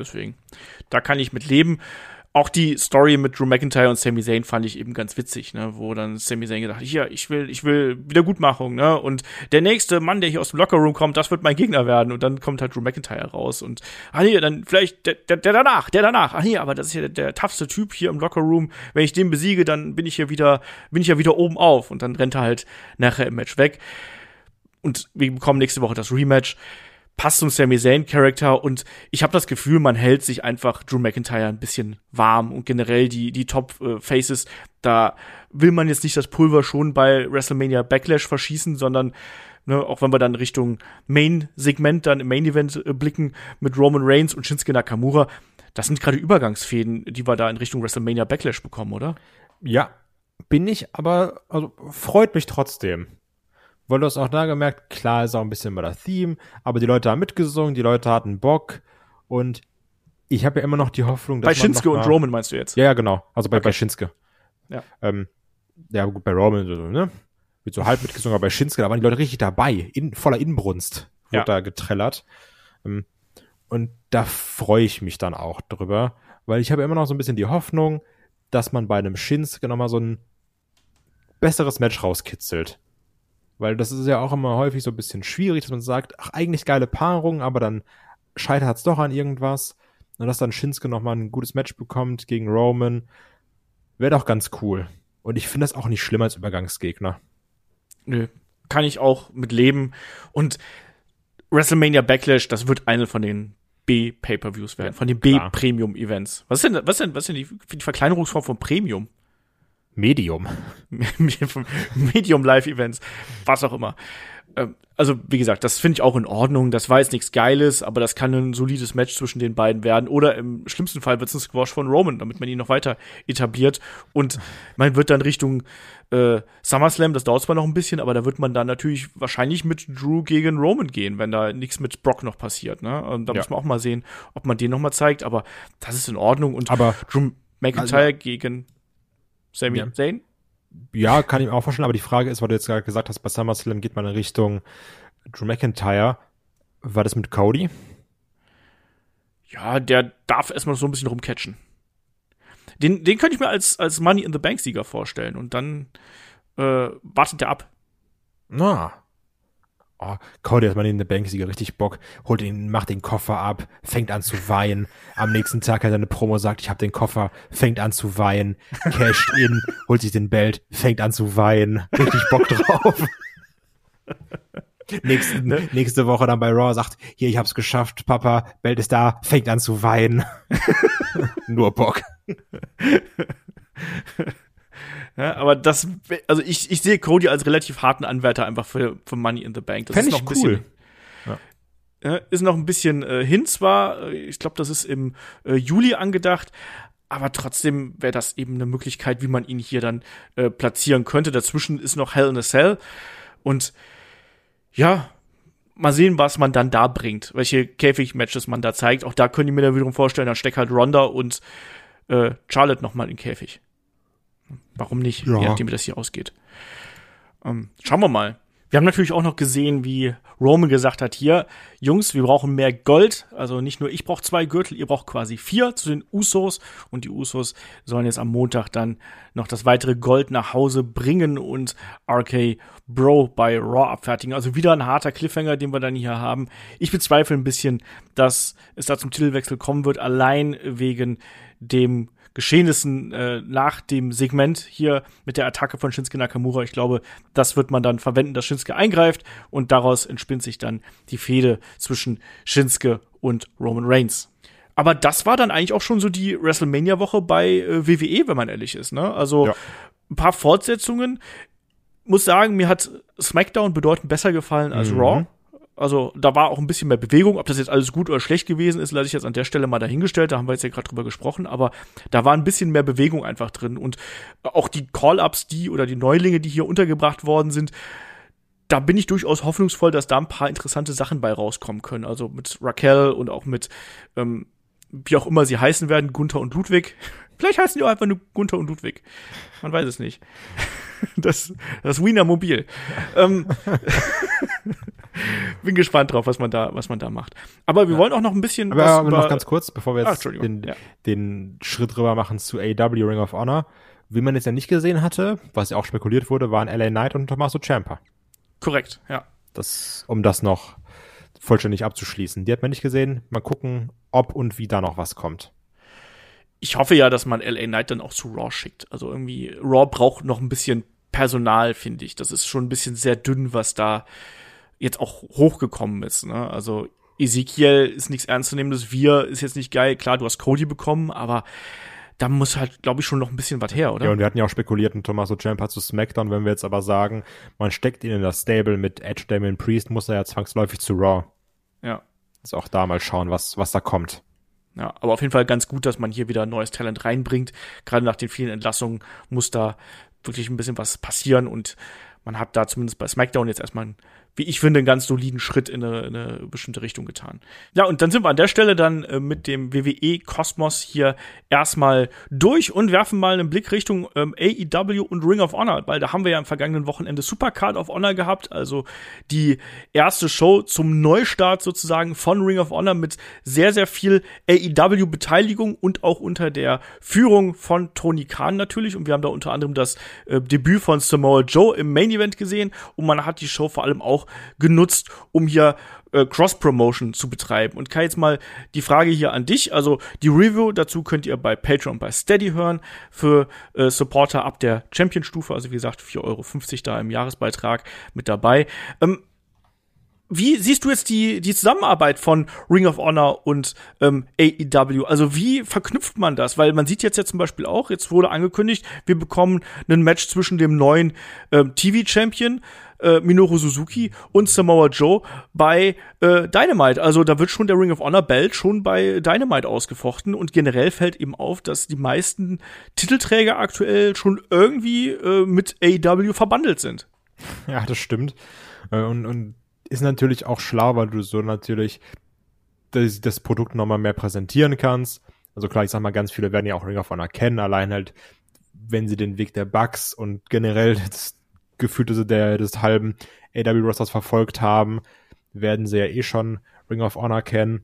Deswegen, da kann ich mit leben. Auch die Story mit Drew McIntyre und Sami Zayn fand ich eben ganz witzig, ne, wo dann Sami Zayn gedacht, ja, ich will, ich will Wiedergutmachung, ne, und der nächste Mann, der hier aus dem Lockerroom kommt, das wird mein Gegner werden, und dann kommt halt Drew McIntyre raus und, ah nee, dann vielleicht der, der, der danach, der danach, ah nee, aber das ist ja der, der toughste Typ hier im Lockerroom, wenn ich den besiege, dann bin ich ja wieder, bin ich ja wieder oben auf, und dann rennt er halt nachher im Match weg, und wir bekommen nächste Woche das Rematch, passt zum Sami Zayn Charakter und ich habe das Gefühl, man hält sich einfach Drew McIntyre ein bisschen warm. Und generell die die Top äh, Faces, da will man jetzt nicht das Pulver schon bei WrestleMania Backlash verschießen, sondern ne, auch wenn wir dann Richtung Main Segment dann im Main Event äh, blicken mit Roman Reigns und Shinsuke Nakamura, das sind gerade Übergangsfäden, die wir da in Richtung WrestleMania Backlash bekommen, oder? Ja, bin ich, aber also freut mich trotzdem weil du hast auch da gemerkt, klar ist auch ein bisschen bei der Theme, aber die Leute haben mitgesungen, die Leute hatten Bock und ich habe ja immer noch die Hoffnung, dass Bei Shinsuke und Roman meinst du jetzt? Ja, ja, genau. Also bei, okay. bei Shinsuke. Ja. Ähm, ja, gut, bei Roman ne? Wird so halb mitgesungen, aber bei Shinsuke, da waren die Leute richtig dabei, in, voller Inbrunst wurde ja. da getrellert. Ähm, und da freue ich mich dann auch drüber, weil ich habe immer noch so ein bisschen die Hoffnung, dass man bei einem Shinsuke nochmal so ein besseres Match rauskitzelt. Weil das ist ja auch immer häufig so ein bisschen schwierig, dass man sagt, ach, eigentlich geile Paarung, aber dann scheitert es doch an irgendwas. Und dass dann Shinsuke nochmal ein gutes Match bekommt gegen Roman, wäre doch ganz cool. Und ich finde das auch nicht schlimm als Übergangsgegner. Nö, kann ich auch mit leben. Und WrestleMania Backlash, das wird eine von den B-Pay-Per-Views werden, von den B-Premium-Events. Was ist denn, was ist denn, was ist denn die, die Verkleinerungsform von Premium? Medium. Medium Live-Events, was auch immer. Ähm, also, wie gesagt, das finde ich auch in Ordnung. Das war jetzt nichts Geiles, aber das kann ein solides Match zwischen den beiden werden. Oder im schlimmsten Fall wird es ein Squash von Roman, damit man ihn noch weiter etabliert. Und man wird dann Richtung äh, SummerSlam, das dauert zwar noch ein bisschen, aber da wird man dann natürlich wahrscheinlich mit Drew gegen Roman gehen, wenn da nichts mit Brock noch passiert. Ne? Und da ja. muss man auch mal sehen, ob man den noch mal zeigt. Aber das ist in Ordnung. Und aber Drew McIntyre also, gegen Sami ja. Zayn ja, kann ich mir auch vorstellen, aber die Frage ist, weil du jetzt gerade gesagt hast, bei SummerSlam geht man in Richtung Drew McIntyre. War das mit Cody? Ja, der darf erstmal so ein bisschen rumcatchen. Den, den könnte ich mir als, als Money in the Bank Sieger vorstellen und dann äh, wartet der ab. Na, Oh, Cody hat man in der Banksieger richtig Bock, holt ihn, macht den Koffer ab, fängt an zu weinen. Am nächsten Tag hat er eine Promo, sagt, ich habe den Koffer, fängt an zu weinen, casht in, holt sich den Belt, fängt an zu weinen. Richtig Bock drauf. nächste, ne? nächste Woche dann bei Raw sagt, hier, ich hab's geschafft, Papa, Belt ist da, fängt an zu weinen. Nur Bock. Ja, aber das, also ich, ich sehe Cody als relativ harten Anwärter einfach für, für Money in the Bank. Das Fänd ist noch ein bisschen, cool. Ja. ist noch ein bisschen äh, hin zwar, ich glaube, das ist im äh, Juli angedacht, aber trotzdem wäre das eben eine Möglichkeit, wie man ihn hier dann äh, platzieren könnte. Dazwischen ist noch Hell in a Cell und ja, mal sehen, was man dann da bringt, welche Käfig-Matches man da zeigt. Auch da können die mir dann wiederum vorstellen, da steckt halt Ronda und äh, Charlotte noch mal in Käfig. Warum nicht? Ja. Je nachdem, wie das hier ausgeht. Ähm, schauen wir mal. Wir haben natürlich auch noch gesehen, wie Roman gesagt hat, hier, Jungs, wir brauchen mehr Gold. Also nicht nur ich brauche zwei Gürtel, ihr braucht quasi vier zu den Usos. Und die Usos sollen jetzt am Montag dann noch das weitere Gold nach Hause bringen und RK Bro bei Raw abfertigen. Also wieder ein harter Cliffhanger, den wir dann hier haben. Ich bezweifle ein bisschen, dass es da zum Titelwechsel kommen wird, allein wegen dem Geschehnissen äh, nach dem Segment hier mit der Attacke von Shinsuke Nakamura. Ich glaube, das wird man dann verwenden, dass Shinsuke eingreift und daraus entspinnt sich dann die Fehde zwischen Shinsuke und Roman Reigns. Aber das war dann eigentlich auch schon so die WrestleMania-Woche bei äh, WWE, wenn man ehrlich ist. Ne? Also ja. ein paar Fortsetzungen. Muss sagen, mir hat SmackDown bedeutend besser gefallen als mhm. Raw. Also da war auch ein bisschen mehr Bewegung. Ob das jetzt alles gut oder schlecht gewesen ist, lasse ich jetzt an der Stelle mal dahingestellt. Da haben wir jetzt ja gerade drüber gesprochen. Aber da war ein bisschen mehr Bewegung einfach drin. Und auch die Call-ups, die oder die Neulinge, die hier untergebracht worden sind, da bin ich durchaus hoffnungsvoll, dass da ein paar interessante Sachen bei rauskommen können. Also mit Raquel und auch mit, ähm, wie auch immer sie heißen werden, Gunther und Ludwig. Vielleicht heißen die auch einfach nur Gunther und Ludwig. Man weiß es nicht. Das, das Wiener Mobil. ähm, bin gespannt drauf, was man da, was man da macht. Aber wir ja. wollen auch noch ein bisschen. Aber, aber noch ganz kurz, bevor wir jetzt ah, den, ja. den Schritt rüber machen zu AW Ring of Honor. Wie man jetzt ja nicht gesehen hatte, was ja auch spekuliert wurde, waren LA Knight und Tommaso Ciampa. Korrekt, ja. Das, um das noch vollständig abzuschließen. Die hat man nicht gesehen. Mal gucken, ob und wie da noch was kommt. Ich hoffe ja, dass man LA Knight dann auch zu Raw schickt. Also irgendwie, Raw braucht noch ein bisschen Personal, finde ich. Das ist schon ein bisschen sehr dünn, was da jetzt auch hochgekommen ist. Ne? Also Ezekiel ist nichts ernstzunehmendes, Wir ist jetzt nicht geil. Klar, du hast Cody bekommen, aber da muss halt, glaube ich, schon noch ein bisschen was her, oder? Ja, und wir hatten ja auch spekuliert, ein Tommaso Ciampa zu SmackDown. Wenn wir jetzt aber sagen, man steckt ihn in das Stable mit Edge, Damien Priest, muss er ja zwangsläufig zu Raw. Ja. Also auch da mal schauen, was, was da kommt. Ja, aber auf jeden Fall ganz gut, dass man hier wieder neues Talent reinbringt. Gerade nach den vielen Entlassungen muss da wirklich ein bisschen was passieren und man hat da zumindest bei SmackDown jetzt erstmal einen wie ich finde, einen ganz soliden Schritt in eine, in eine bestimmte Richtung getan. Ja, und dann sind wir an der Stelle dann äh, mit dem WWE-Kosmos hier erstmal durch und werfen mal einen Blick Richtung ähm, AEW und Ring of Honor, weil da haben wir ja am vergangenen Wochenende Supercard of Honor gehabt, also die erste Show zum Neustart sozusagen von Ring of Honor mit sehr, sehr viel AEW-Beteiligung und auch unter der Führung von Tony Khan natürlich. Und wir haben da unter anderem das äh, Debüt von Samoa Joe im Main Event gesehen und man hat die Show vor allem auch auch genutzt, um hier äh, Cross-Promotion zu betreiben. Und Kai, jetzt mal die Frage hier an dich. Also die Review dazu könnt ihr bei Patreon bei Steady hören für äh, Supporter ab der Champion-Stufe. Also wie gesagt, 4,50 Euro da im Jahresbeitrag mit dabei. Ähm, wie siehst du jetzt die, die Zusammenarbeit von Ring of Honor und ähm, AEW? Also wie verknüpft man das? Weil man sieht jetzt ja zum Beispiel auch, jetzt wurde angekündigt, wir bekommen ein Match zwischen dem neuen ähm, TV-Champion äh, Minoru Suzuki und Samoa Joe bei äh, Dynamite. Also da wird schon der Ring of Honor Belt schon bei Dynamite ausgefochten und generell fällt eben auf, dass die meisten Titelträger aktuell schon irgendwie äh, mit AEW verbandelt sind. Ja, das stimmt. Äh, und, und ist natürlich auch schlau, weil du so natürlich das, das Produkt nochmal mehr präsentieren kannst. Also klar, ich sag mal, ganz viele werden ja auch Ring of Honor kennen, allein halt, wenn sie den Weg der Bugs und generell das Gefühlte der, des halben AW Rosters verfolgt haben, werden sie ja eh schon Ring of Honor kennen.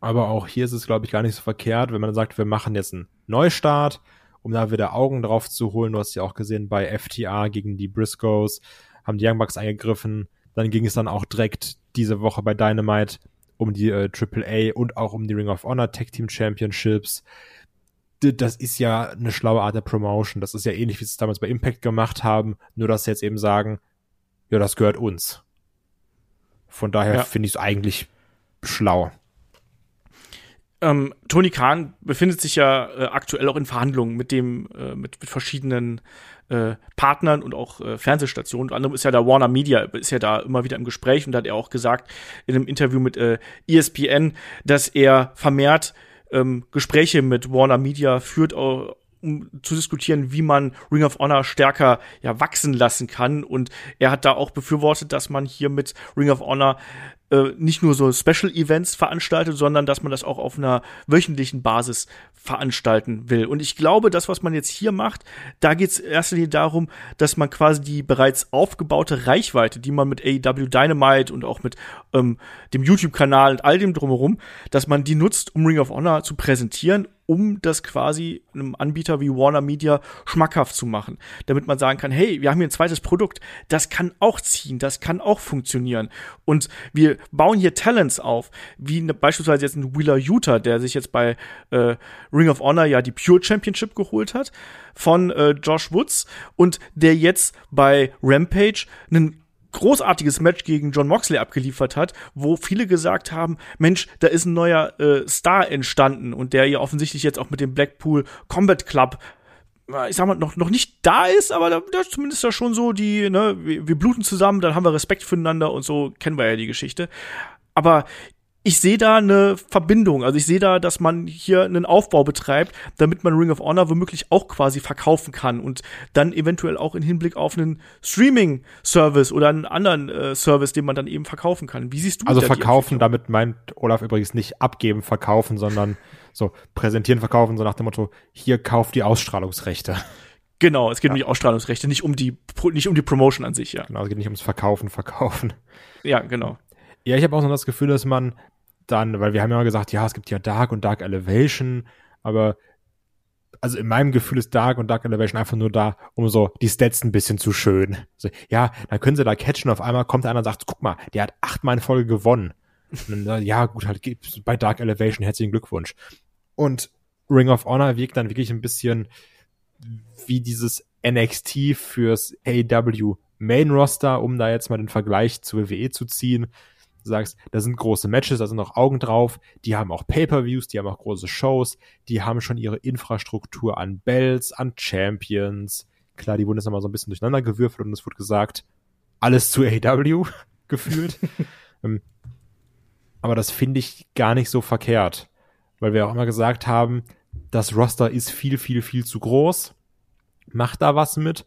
Aber auch hier ist es, glaube ich, gar nicht so verkehrt, wenn man sagt, wir machen jetzt einen Neustart, um da wieder Augen drauf zu holen. Du hast ja auch gesehen, bei FTA gegen die Briscoes haben die Young Bucks eingegriffen, dann ging es dann auch direkt diese Woche bei Dynamite um die äh, AAA und auch um die Ring of Honor Tag Team Championships. Das ist ja eine schlaue Art der Promotion. Das ist ja ähnlich, wie sie es damals bei Impact gemacht haben, nur dass sie jetzt eben sagen, ja, das gehört uns. Von daher ja. finde ich es eigentlich schlau. Ähm, Tony Khan befindet sich ja äh, aktuell auch in Verhandlungen mit dem, äh, mit, mit verschiedenen äh, Partnern und auch äh, Fernsehstationen. Unter anderem ist ja da Warner Media, ist ja da immer wieder im Gespräch und da hat er auch gesagt in einem Interview mit äh, ESPN, dass er vermehrt ähm, Gespräche mit Warner Media führt, um zu diskutieren, wie man Ring of Honor stärker ja wachsen lassen kann. Und er hat da auch befürwortet, dass man hier mit Ring of Honor äh, nicht nur so Special Events veranstaltet, sondern dass man das auch auf einer wöchentlichen Basis veranstalten will. Und ich glaube, das, was man jetzt hier macht, da geht es erster Linie darum, dass man quasi die bereits aufgebaute Reichweite, die man mit AEW Dynamite und auch mit ähm, dem YouTube-Kanal und all dem drumherum, dass man die nutzt, um Ring of Honor zu präsentieren um das quasi einem Anbieter wie Warner Media schmackhaft zu machen, damit man sagen kann, hey, wir haben hier ein zweites Produkt, das kann auch ziehen, das kann auch funktionieren. Und wir bauen hier Talents auf, wie ne, beispielsweise jetzt ein Wheeler Utah, der sich jetzt bei äh, Ring of Honor ja die Pure Championship geholt hat von äh, Josh Woods und der jetzt bei Rampage einen großartiges Match gegen John Moxley abgeliefert hat, wo viele gesagt haben, Mensch, da ist ein neuer äh, Star entstanden und der ja offensichtlich jetzt auch mit dem Blackpool Combat Club äh, ich sag mal, noch, noch nicht da ist, aber da, da zumindest da schon so die, ne, wir, wir bluten zusammen, dann haben wir Respekt füreinander und so kennen wir ja die Geschichte. Aber ich sehe da eine Verbindung. Also ich sehe da, dass man hier einen Aufbau betreibt, damit man Ring of Honor womöglich auch quasi verkaufen kann und dann eventuell auch in Hinblick auf einen Streaming-Service oder einen anderen äh, Service, den man dann eben verkaufen kann. Wie siehst du Also verkaufen, damit meint Olaf übrigens nicht abgeben, verkaufen, sondern so präsentieren, verkaufen, so nach dem Motto, hier kauft die Ausstrahlungsrechte. Genau, es geht ja. um die Ausstrahlungsrechte, nicht um die, nicht um die Promotion an sich, ja. Genau, es geht nicht ums Verkaufen, Verkaufen. Ja, genau. Ja, ich habe auch so das Gefühl, dass man dann, weil wir haben ja gesagt, ja, es gibt ja Dark und Dark Elevation, aber also in meinem Gefühl ist Dark und Dark Elevation einfach nur da, um so die Stats ein bisschen zu schön. Also, ja, dann können sie da catchen, auf einmal kommt einer und sagt, guck mal, der hat achtmal in Folge gewonnen. Dann, ja, gut, halt bei Dark Elevation herzlichen Glückwunsch. Und Ring of Honor wirkt dann wirklich ein bisschen wie dieses NXT fürs AEW Main Roster, um da jetzt mal den Vergleich zur WWE zu ziehen du sagst, da sind große Matches, da sind noch Augen drauf, die haben auch Pay-per-Views, die haben auch große Shows, die haben schon ihre Infrastruktur an Bells, an Champions. Klar, die wurden jetzt nochmal so ein bisschen durcheinander gewürfelt und es wurde gesagt, alles zu AEW gefühlt. Ähm, aber das finde ich gar nicht so verkehrt, weil wir auch immer gesagt haben, das Roster ist viel, viel, viel zu groß. Macht da was mit.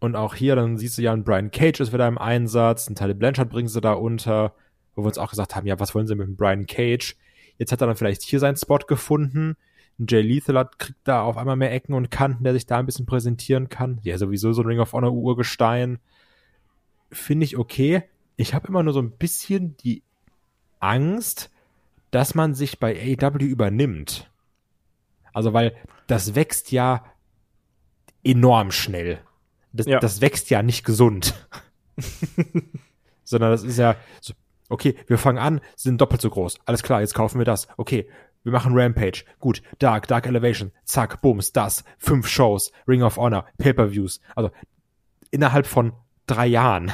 Und auch hier, dann siehst du ja, ein Brian Cage ist wieder im Einsatz, ein Tyler Blanchard bringen sie da unter wo wir uns auch gesagt haben, ja, was wollen sie mit dem Brian Cage? Jetzt hat er dann vielleicht hier seinen Spot gefunden. Jay Lethal hat, kriegt da auf einmal mehr Ecken und Kanten, der sich da ein bisschen präsentieren kann. Ja, sowieso so ein Ring of Honor Urgestein. Finde ich okay. Ich habe immer nur so ein bisschen die Angst, dass man sich bei AW übernimmt. Also, weil das wächst ja enorm schnell. Das, ja. das wächst ja nicht gesund. Sondern das ist ja, so, Okay, wir fangen an, sind doppelt so groß. Alles klar, jetzt kaufen wir das. Okay, wir machen Rampage. Gut, Dark, Dark Elevation. Zack, Bums, das. Fünf Shows, Ring of Honor, Pay-Per-Views. Also innerhalb von drei Jahren.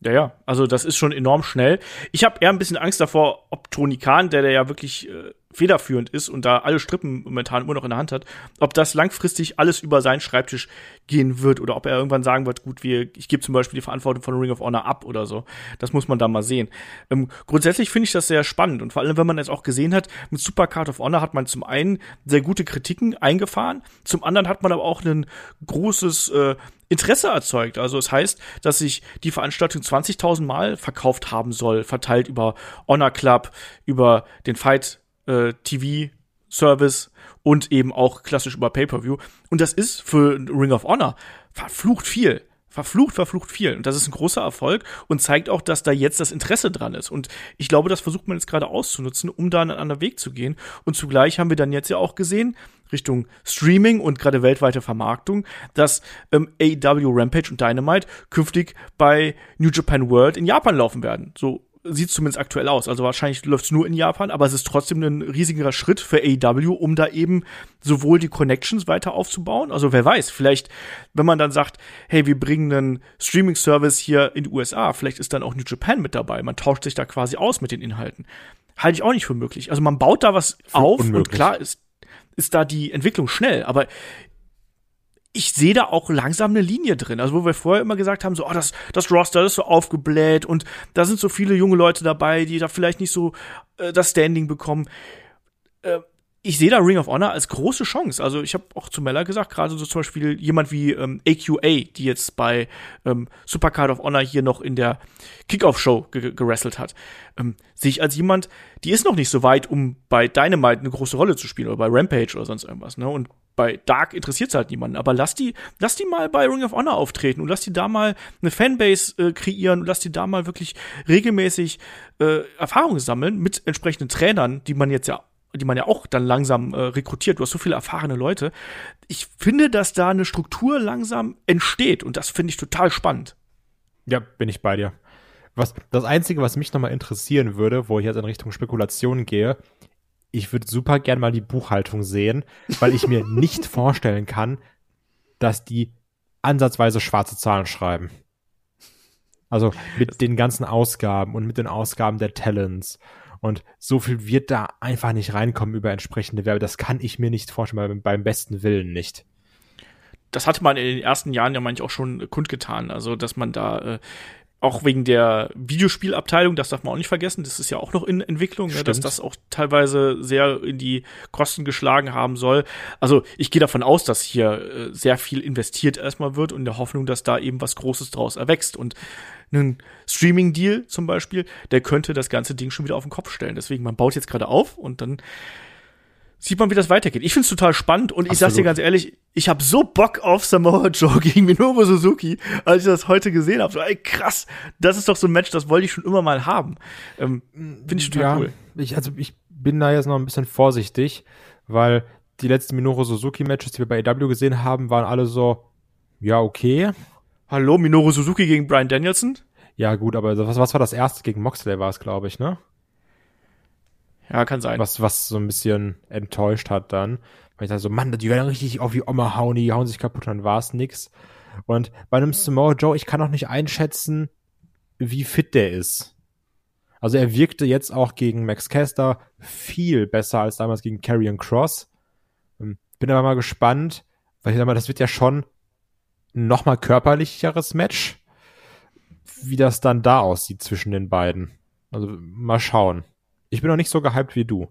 Ja, ja, also das ist schon enorm schnell. Ich habe eher ein bisschen Angst davor, ob Tony Khan, der, der ja wirklich äh, federführend ist und da alle Strippen momentan immer noch in der Hand hat, ob das langfristig alles über seinen Schreibtisch gehen wird oder ob er irgendwann sagen wird, gut, wir, ich gebe zum Beispiel die Verantwortung von Ring of Honor ab oder so. Das muss man da mal sehen. Ähm, grundsätzlich finde ich das sehr spannend und vor allem, wenn man jetzt auch gesehen hat, mit Super Card of Honor hat man zum einen sehr gute Kritiken eingefahren, zum anderen hat man aber auch ein großes äh, Interesse erzeugt. Also es heißt, dass sich die Veranstaltung 20.000 Mal verkauft haben soll, verteilt über Honor Club, über den Fight äh, TV-Service und eben auch klassisch über Pay-Per-View. Und das ist für Ring of Honor verflucht viel. Verflucht, verflucht viel. Und das ist ein großer Erfolg und zeigt auch, dass da jetzt das Interesse dran ist. Und ich glaube, das versucht man jetzt gerade auszunutzen, um da einen anderen Weg zu gehen. Und zugleich haben wir dann jetzt ja auch gesehen, Richtung Streaming und gerade weltweite Vermarktung, dass ähm, AEW Rampage und Dynamite künftig bei New Japan World in Japan laufen werden. So sieht zumindest aktuell aus. Also wahrscheinlich läuft es nur in Japan, aber es ist trotzdem ein riesiger Schritt für AEW, um da eben sowohl die Connections weiter aufzubauen. Also wer weiß, vielleicht, wenn man dann sagt, hey, wir bringen einen Streaming-Service hier in die USA, vielleicht ist dann auch New Japan mit dabei. Man tauscht sich da quasi aus mit den Inhalten. Halte ich auch nicht für möglich. Also man baut da was für auf unmöglich. und klar ist, ist da die Entwicklung schnell, aber ich sehe da auch langsam eine Linie drin. Also wo wir vorher immer gesagt haben, so, oh, das, das Roster ist so aufgebläht und da sind so viele junge Leute dabei, die da vielleicht nicht so äh, das Standing bekommen. Äh, ich sehe da Ring of Honor als große Chance. Also ich habe auch zu Mella gesagt, gerade so zum Beispiel jemand wie ähm, AQA, die jetzt bei ähm, Supercard of Honor hier noch in der Kickoff-Show ge gerasselt hat, ähm, sehe ich als jemand, die ist noch nicht so weit, um bei Dynamite eine große Rolle zu spielen oder bei Rampage oder sonst irgendwas. Ne? Und bei Dark interessiert es halt niemanden. Aber lass die, lass die mal bei Ring of Honor auftreten und lass die da mal eine Fanbase äh, kreieren und lass die da mal wirklich regelmäßig äh, Erfahrungen sammeln mit entsprechenden Trainern, die man jetzt ja die man ja auch dann langsam äh, rekrutiert. Du hast so viele erfahrene Leute. Ich finde, dass da eine Struktur langsam entsteht und das finde ich total spannend. Ja, bin ich bei dir. Was, das Einzige, was mich nochmal interessieren würde, wo ich jetzt in Richtung Spekulation gehe, ich würde super gern mal die Buchhaltung sehen, weil ich mir nicht vorstellen kann, dass die ansatzweise schwarze Zahlen schreiben. Also mit den ganzen Ausgaben und mit den Ausgaben der Talents und so viel wird da einfach nicht reinkommen über entsprechende Werbe. Das kann ich mir nicht vorstellen, beim, besten Willen nicht. Das hatte man in den ersten Jahren ja manchmal auch schon kundgetan. Also, dass man da äh, auch wegen der Videospielabteilung, das darf man auch nicht vergessen, das ist ja auch noch in Entwicklung, ne, dass das auch teilweise sehr in die Kosten geschlagen haben soll. Also ich gehe davon aus, dass hier äh, sehr viel investiert erstmal wird und in der Hoffnung, dass da eben was Großes draus erwächst. Und einen Streaming-Deal zum Beispiel, der könnte das ganze Ding schon wieder auf den Kopf stellen. Deswegen, man baut jetzt gerade auf und dann sieht man, wie das weitergeht. Ich finde es total spannend und Absolut. ich sag's dir ganz ehrlich, ich habe so Bock auf Samoa Joe gegen Minoru Suzuki, als ich das heute gesehen habe. So, ey, krass, das ist doch so ein Match, das wollte ich schon immer mal haben. Ähm, finde ich total ja, cool. Ich, also ich bin da jetzt noch ein bisschen vorsichtig, weil die letzten Minoru Suzuki Matches, die wir bei AW gesehen haben, waren alle so, ja, okay. Hallo, Minoru Suzuki gegen Brian Danielson? Ja, gut, aber was, was war das erste gegen Moxley war es, glaube ich, ne? Ja, kann sein. Was, was so ein bisschen enttäuscht hat dann. Weil ich dachte so, Mann, die werden richtig auf die Oma hauen, die hauen sich kaputt, dann war es nix. Und bei einem Samoa Joe, ich kann auch nicht einschätzen, wie fit der ist. Also er wirkte jetzt auch gegen Max Caster viel besser als damals gegen Karrion Cross. Ähm, bin aber mal gespannt, weil ich sag mal, das wird ja schon noch mal körperlicheres Match, wie das dann da aussieht zwischen den beiden. Also mal schauen. Ich bin noch nicht so gehypt wie du.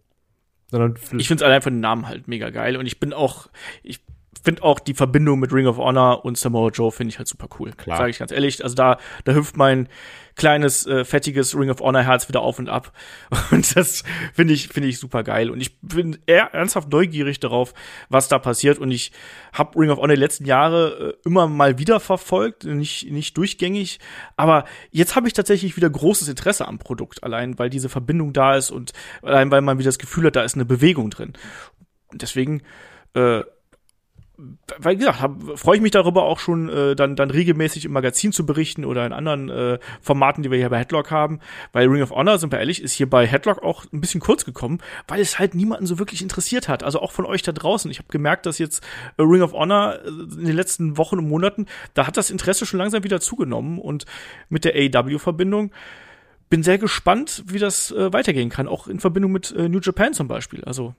Sondern ich finde es allein von den Namen halt mega geil und ich bin auch, ich finde auch die Verbindung mit Ring of Honor und Samoa Joe finde ich halt super cool. Klar. Sage ich ganz ehrlich. Also da, da hüpft mein kleines, äh, fettiges Ring of Honor Herz wieder auf und ab. Und das finde ich, finde ich super geil. Und ich bin eher ernsthaft neugierig darauf, was da passiert. Und ich habe Ring of Honor die letzten Jahre äh, immer mal wieder verfolgt, nicht, nicht durchgängig. Aber jetzt habe ich tatsächlich wieder großes Interesse am Produkt. Allein, weil diese Verbindung da ist und allein, weil man wieder das Gefühl hat, da ist eine Bewegung drin. Und deswegen, äh, weil gesagt, freue ich mich darüber auch schon, äh, dann, dann regelmäßig im Magazin zu berichten oder in anderen äh, Formaten, die wir hier bei Headlock haben. Weil Ring of Honor, sind wir ehrlich, ist hier bei Headlock auch ein bisschen kurz gekommen, weil es halt niemanden so wirklich interessiert hat. Also auch von euch da draußen. Ich habe gemerkt, dass jetzt äh, Ring of Honor äh, in den letzten Wochen und Monaten, da hat das Interesse schon langsam wieder zugenommen und mit der AEW-Verbindung bin sehr gespannt, wie das äh, weitergehen kann, auch in Verbindung mit äh, New Japan zum Beispiel. Also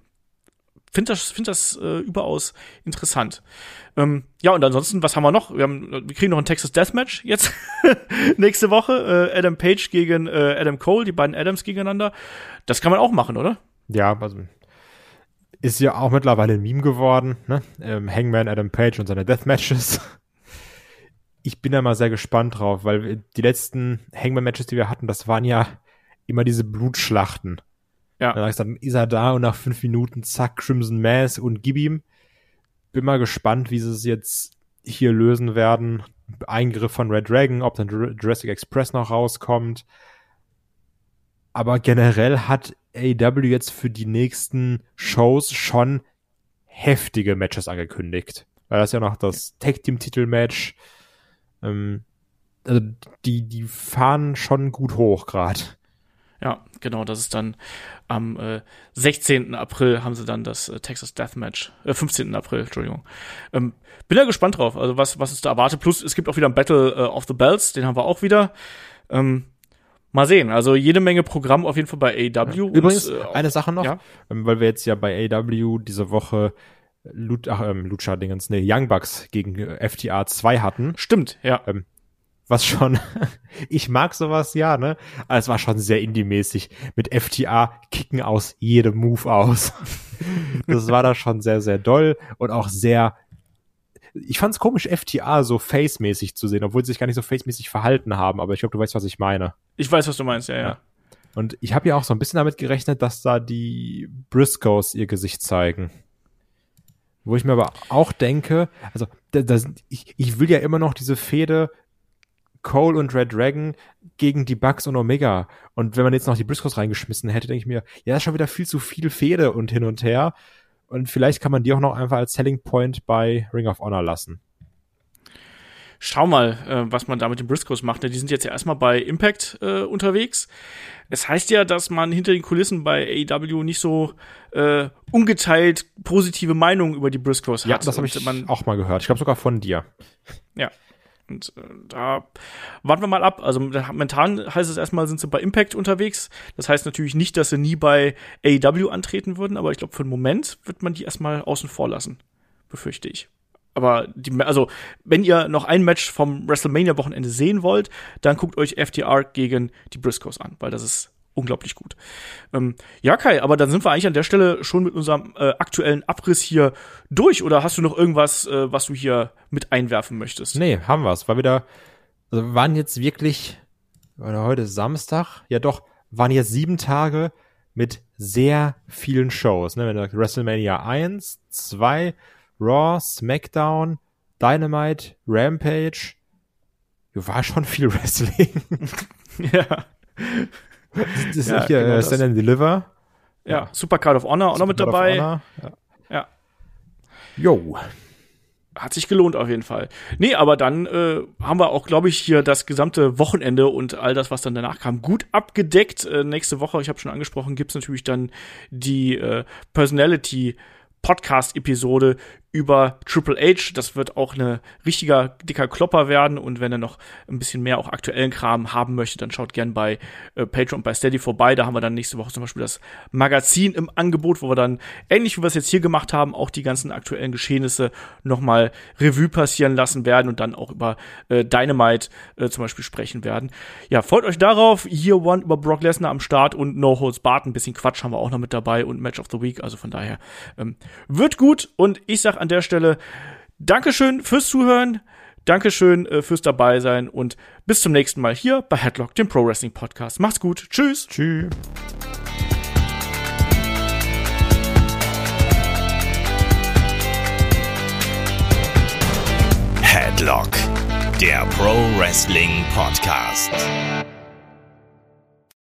finde das, find das äh, überaus interessant. Ähm, ja, und ansonsten, was haben wir noch? Wir, haben, wir kriegen noch ein Texas Deathmatch jetzt nächste Woche. Äh, Adam Page gegen äh, Adam Cole, die beiden Adams gegeneinander. Das kann man auch machen, oder? Ja, also ist ja auch mittlerweile ein Meme geworden, ne? Ähm, Hangman Adam Page und seine Deathmatches. Ich bin da mal sehr gespannt drauf, weil die letzten Hangman-Matches, die wir hatten, das waren ja immer diese Blutschlachten. Ja. Dann, ist er da und nach fünf Minuten zack, Crimson Mass und gib ihm. Bin mal gespannt, wie sie es jetzt hier lösen werden. Eingriff von Red Dragon, ob dann Jurassic Express noch rauskommt. Aber generell hat AEW jetzt für die nächsten Shows schon heftige Matches angekündigt. Weil das ja noch das Tag Team Titel Match. Ähm, also die, die fahren schon gut hoch gerade. Ja, genau, das ist dann am äh, 16. April haben sie dann das äh, Texas Deathmatch, äh, 15. April, Entschuldigung. Ähm, bin ja gespannt drauf, also was, was es da erwartet. Plus, es gibt auch wieder ein Battle äh, of the Bells, den haben wir auch wieder. Ähm, mal sehen, also jede Menge Programm auf jeden Fall bei AEW. Ja. Übrigens, und, äh, eine Sache noch, ja? ähm, weil wir jetzt ja bei AEW diese Woche Lut, ach, ähm, Lucha-Dingens, ne, Young Bucks gegen äh, FTA 2 hatten. Stimmt, ja. Ähm, was schon, ich mag sowas ja, ne? Aber es war schon sehr indie-mäßig. Mit FTA kicken aus jedem Move aus. das war da schon sehr, sehr doll und auch sehr, ich fand's komisch, FTA so face-mäßig zu sehen, obwohl sie sich gar nicht so face-mäßig verhalten haben, aber ich glaube, du weißt, was ich meine. Ich weiß, was du meinst, ja, ja. ja. Und ich habe ja auch so ein bisschen damit gerechnet, dass da die Briscoes ihr Gesicht zeigen. Wo ich mir aber auch denke, also da, da, ich, ich will ja immer noch diese Fehde Cole und Red Dragon gegen die Bugs und Omega. Und wenn man jetzt noch die Briscoes reingeschmissen hätte, denke ich mir, ja, das ist schon wieder viel zu viel Fehde und hin und her. Und vielleicht kann man die auch noch einfach als Selling Point bei Ring of Honor lassen. Schau mal, äh, was man da mit den Briscoes macht. Die sind jetzt ja erstmal bei Impact äh, unterwegs. Es heißt ja, dass man hinter den Kulissen bei AEW nicht so äh, ungeteilt positive Meinungen über die Briscoes hat. Ja, das habe ich man, auch mal gehört. Ich glaube sogar von dir. Ja, und äh, da warten wir mal ab. Also momentan heißt es erstmal, sind sie bei Impact unterwegs. Das heißt natürlich nicht, dass sie nie bei AEW antreten würden, aber ich glaube, für den Moment wird man die erstmal außen vor lassen. Befürchte ich. Aber die, also, wenn ihr noch ein Match vom WrestleMania-Wochenende sehen wollt, dann guckt euch FTR gegen die Briscoes an, weil das ist unglaublich gut. Ähm, ja, Kai, aber dann sind wir eigentlich an der Stelle schon mit unserem äh, aktuellen Abriss hier durch. Oder hast du noch irgendwas, äh, was du hier mit einwerfen möchtest? Nee, haben wir's. War wieder, also waren jetzt wirklich, oder heute Samstag, ja doch, waren jetzt sieben Tage mit sehr vielen Shows. Ne? Wenn du WrestleMania 1, 2, Raw, SmackDown, Dynamite, Rampage. War schon viel Wrestling. ja. Das ist ja, hier genau äh, Stand and Deliver. Ja, ja. Super Card of Honor auch noch mit dabei. Ja. ja. Jo. Hat sich gelohnt auf jeden Fall. Nee, aber dann äh, haben wir auch, glaube ich, hier das gesamte Wochenende und all das, was dann danach kam, gut abgedeckt. Äh, nächste Woche, ich habe schon angesprochen, gibt's natürlich dann die äh, Personality Podcast-Episode über Triple H. Das wird auch eine richtiger dicker Klopper werden. Und wenn er noch ein bisschen mehr auch aktuellen Kram haben möchte, dann schaut gern bei äh, Patreon und bei Steady vorbei. Da haben wir dann nächste Woche zum Beispiel das Magazin im Angebot, wo wir dann, ähnlich wie wir es jetzt hier gemacht haben, auch die ganzen aktuellen Geschehnisse nochmal Revue passieren lassen werden und dann auch über äh, Dynamite äh, zum Beispiel sprechen werden. Ja, freut euch darauf. Year One über Brock Lesnar am Start und No Holds Barred. Ein bisschen Quatsch haben wir auch noch mit dabei und Match of the Week. Also von daher ähm, wird gut. Und ich sag an der Stelle Dankeschön fürs Zuhören. Dankeschön äh, fürs dabei sein und bis zum nächsten Mal hier bei Headlock, dem Pro Wrestling Podcast. Macht's gut. Tschüss. Tschüss. Headlock, der Pro Wrestling Podcast.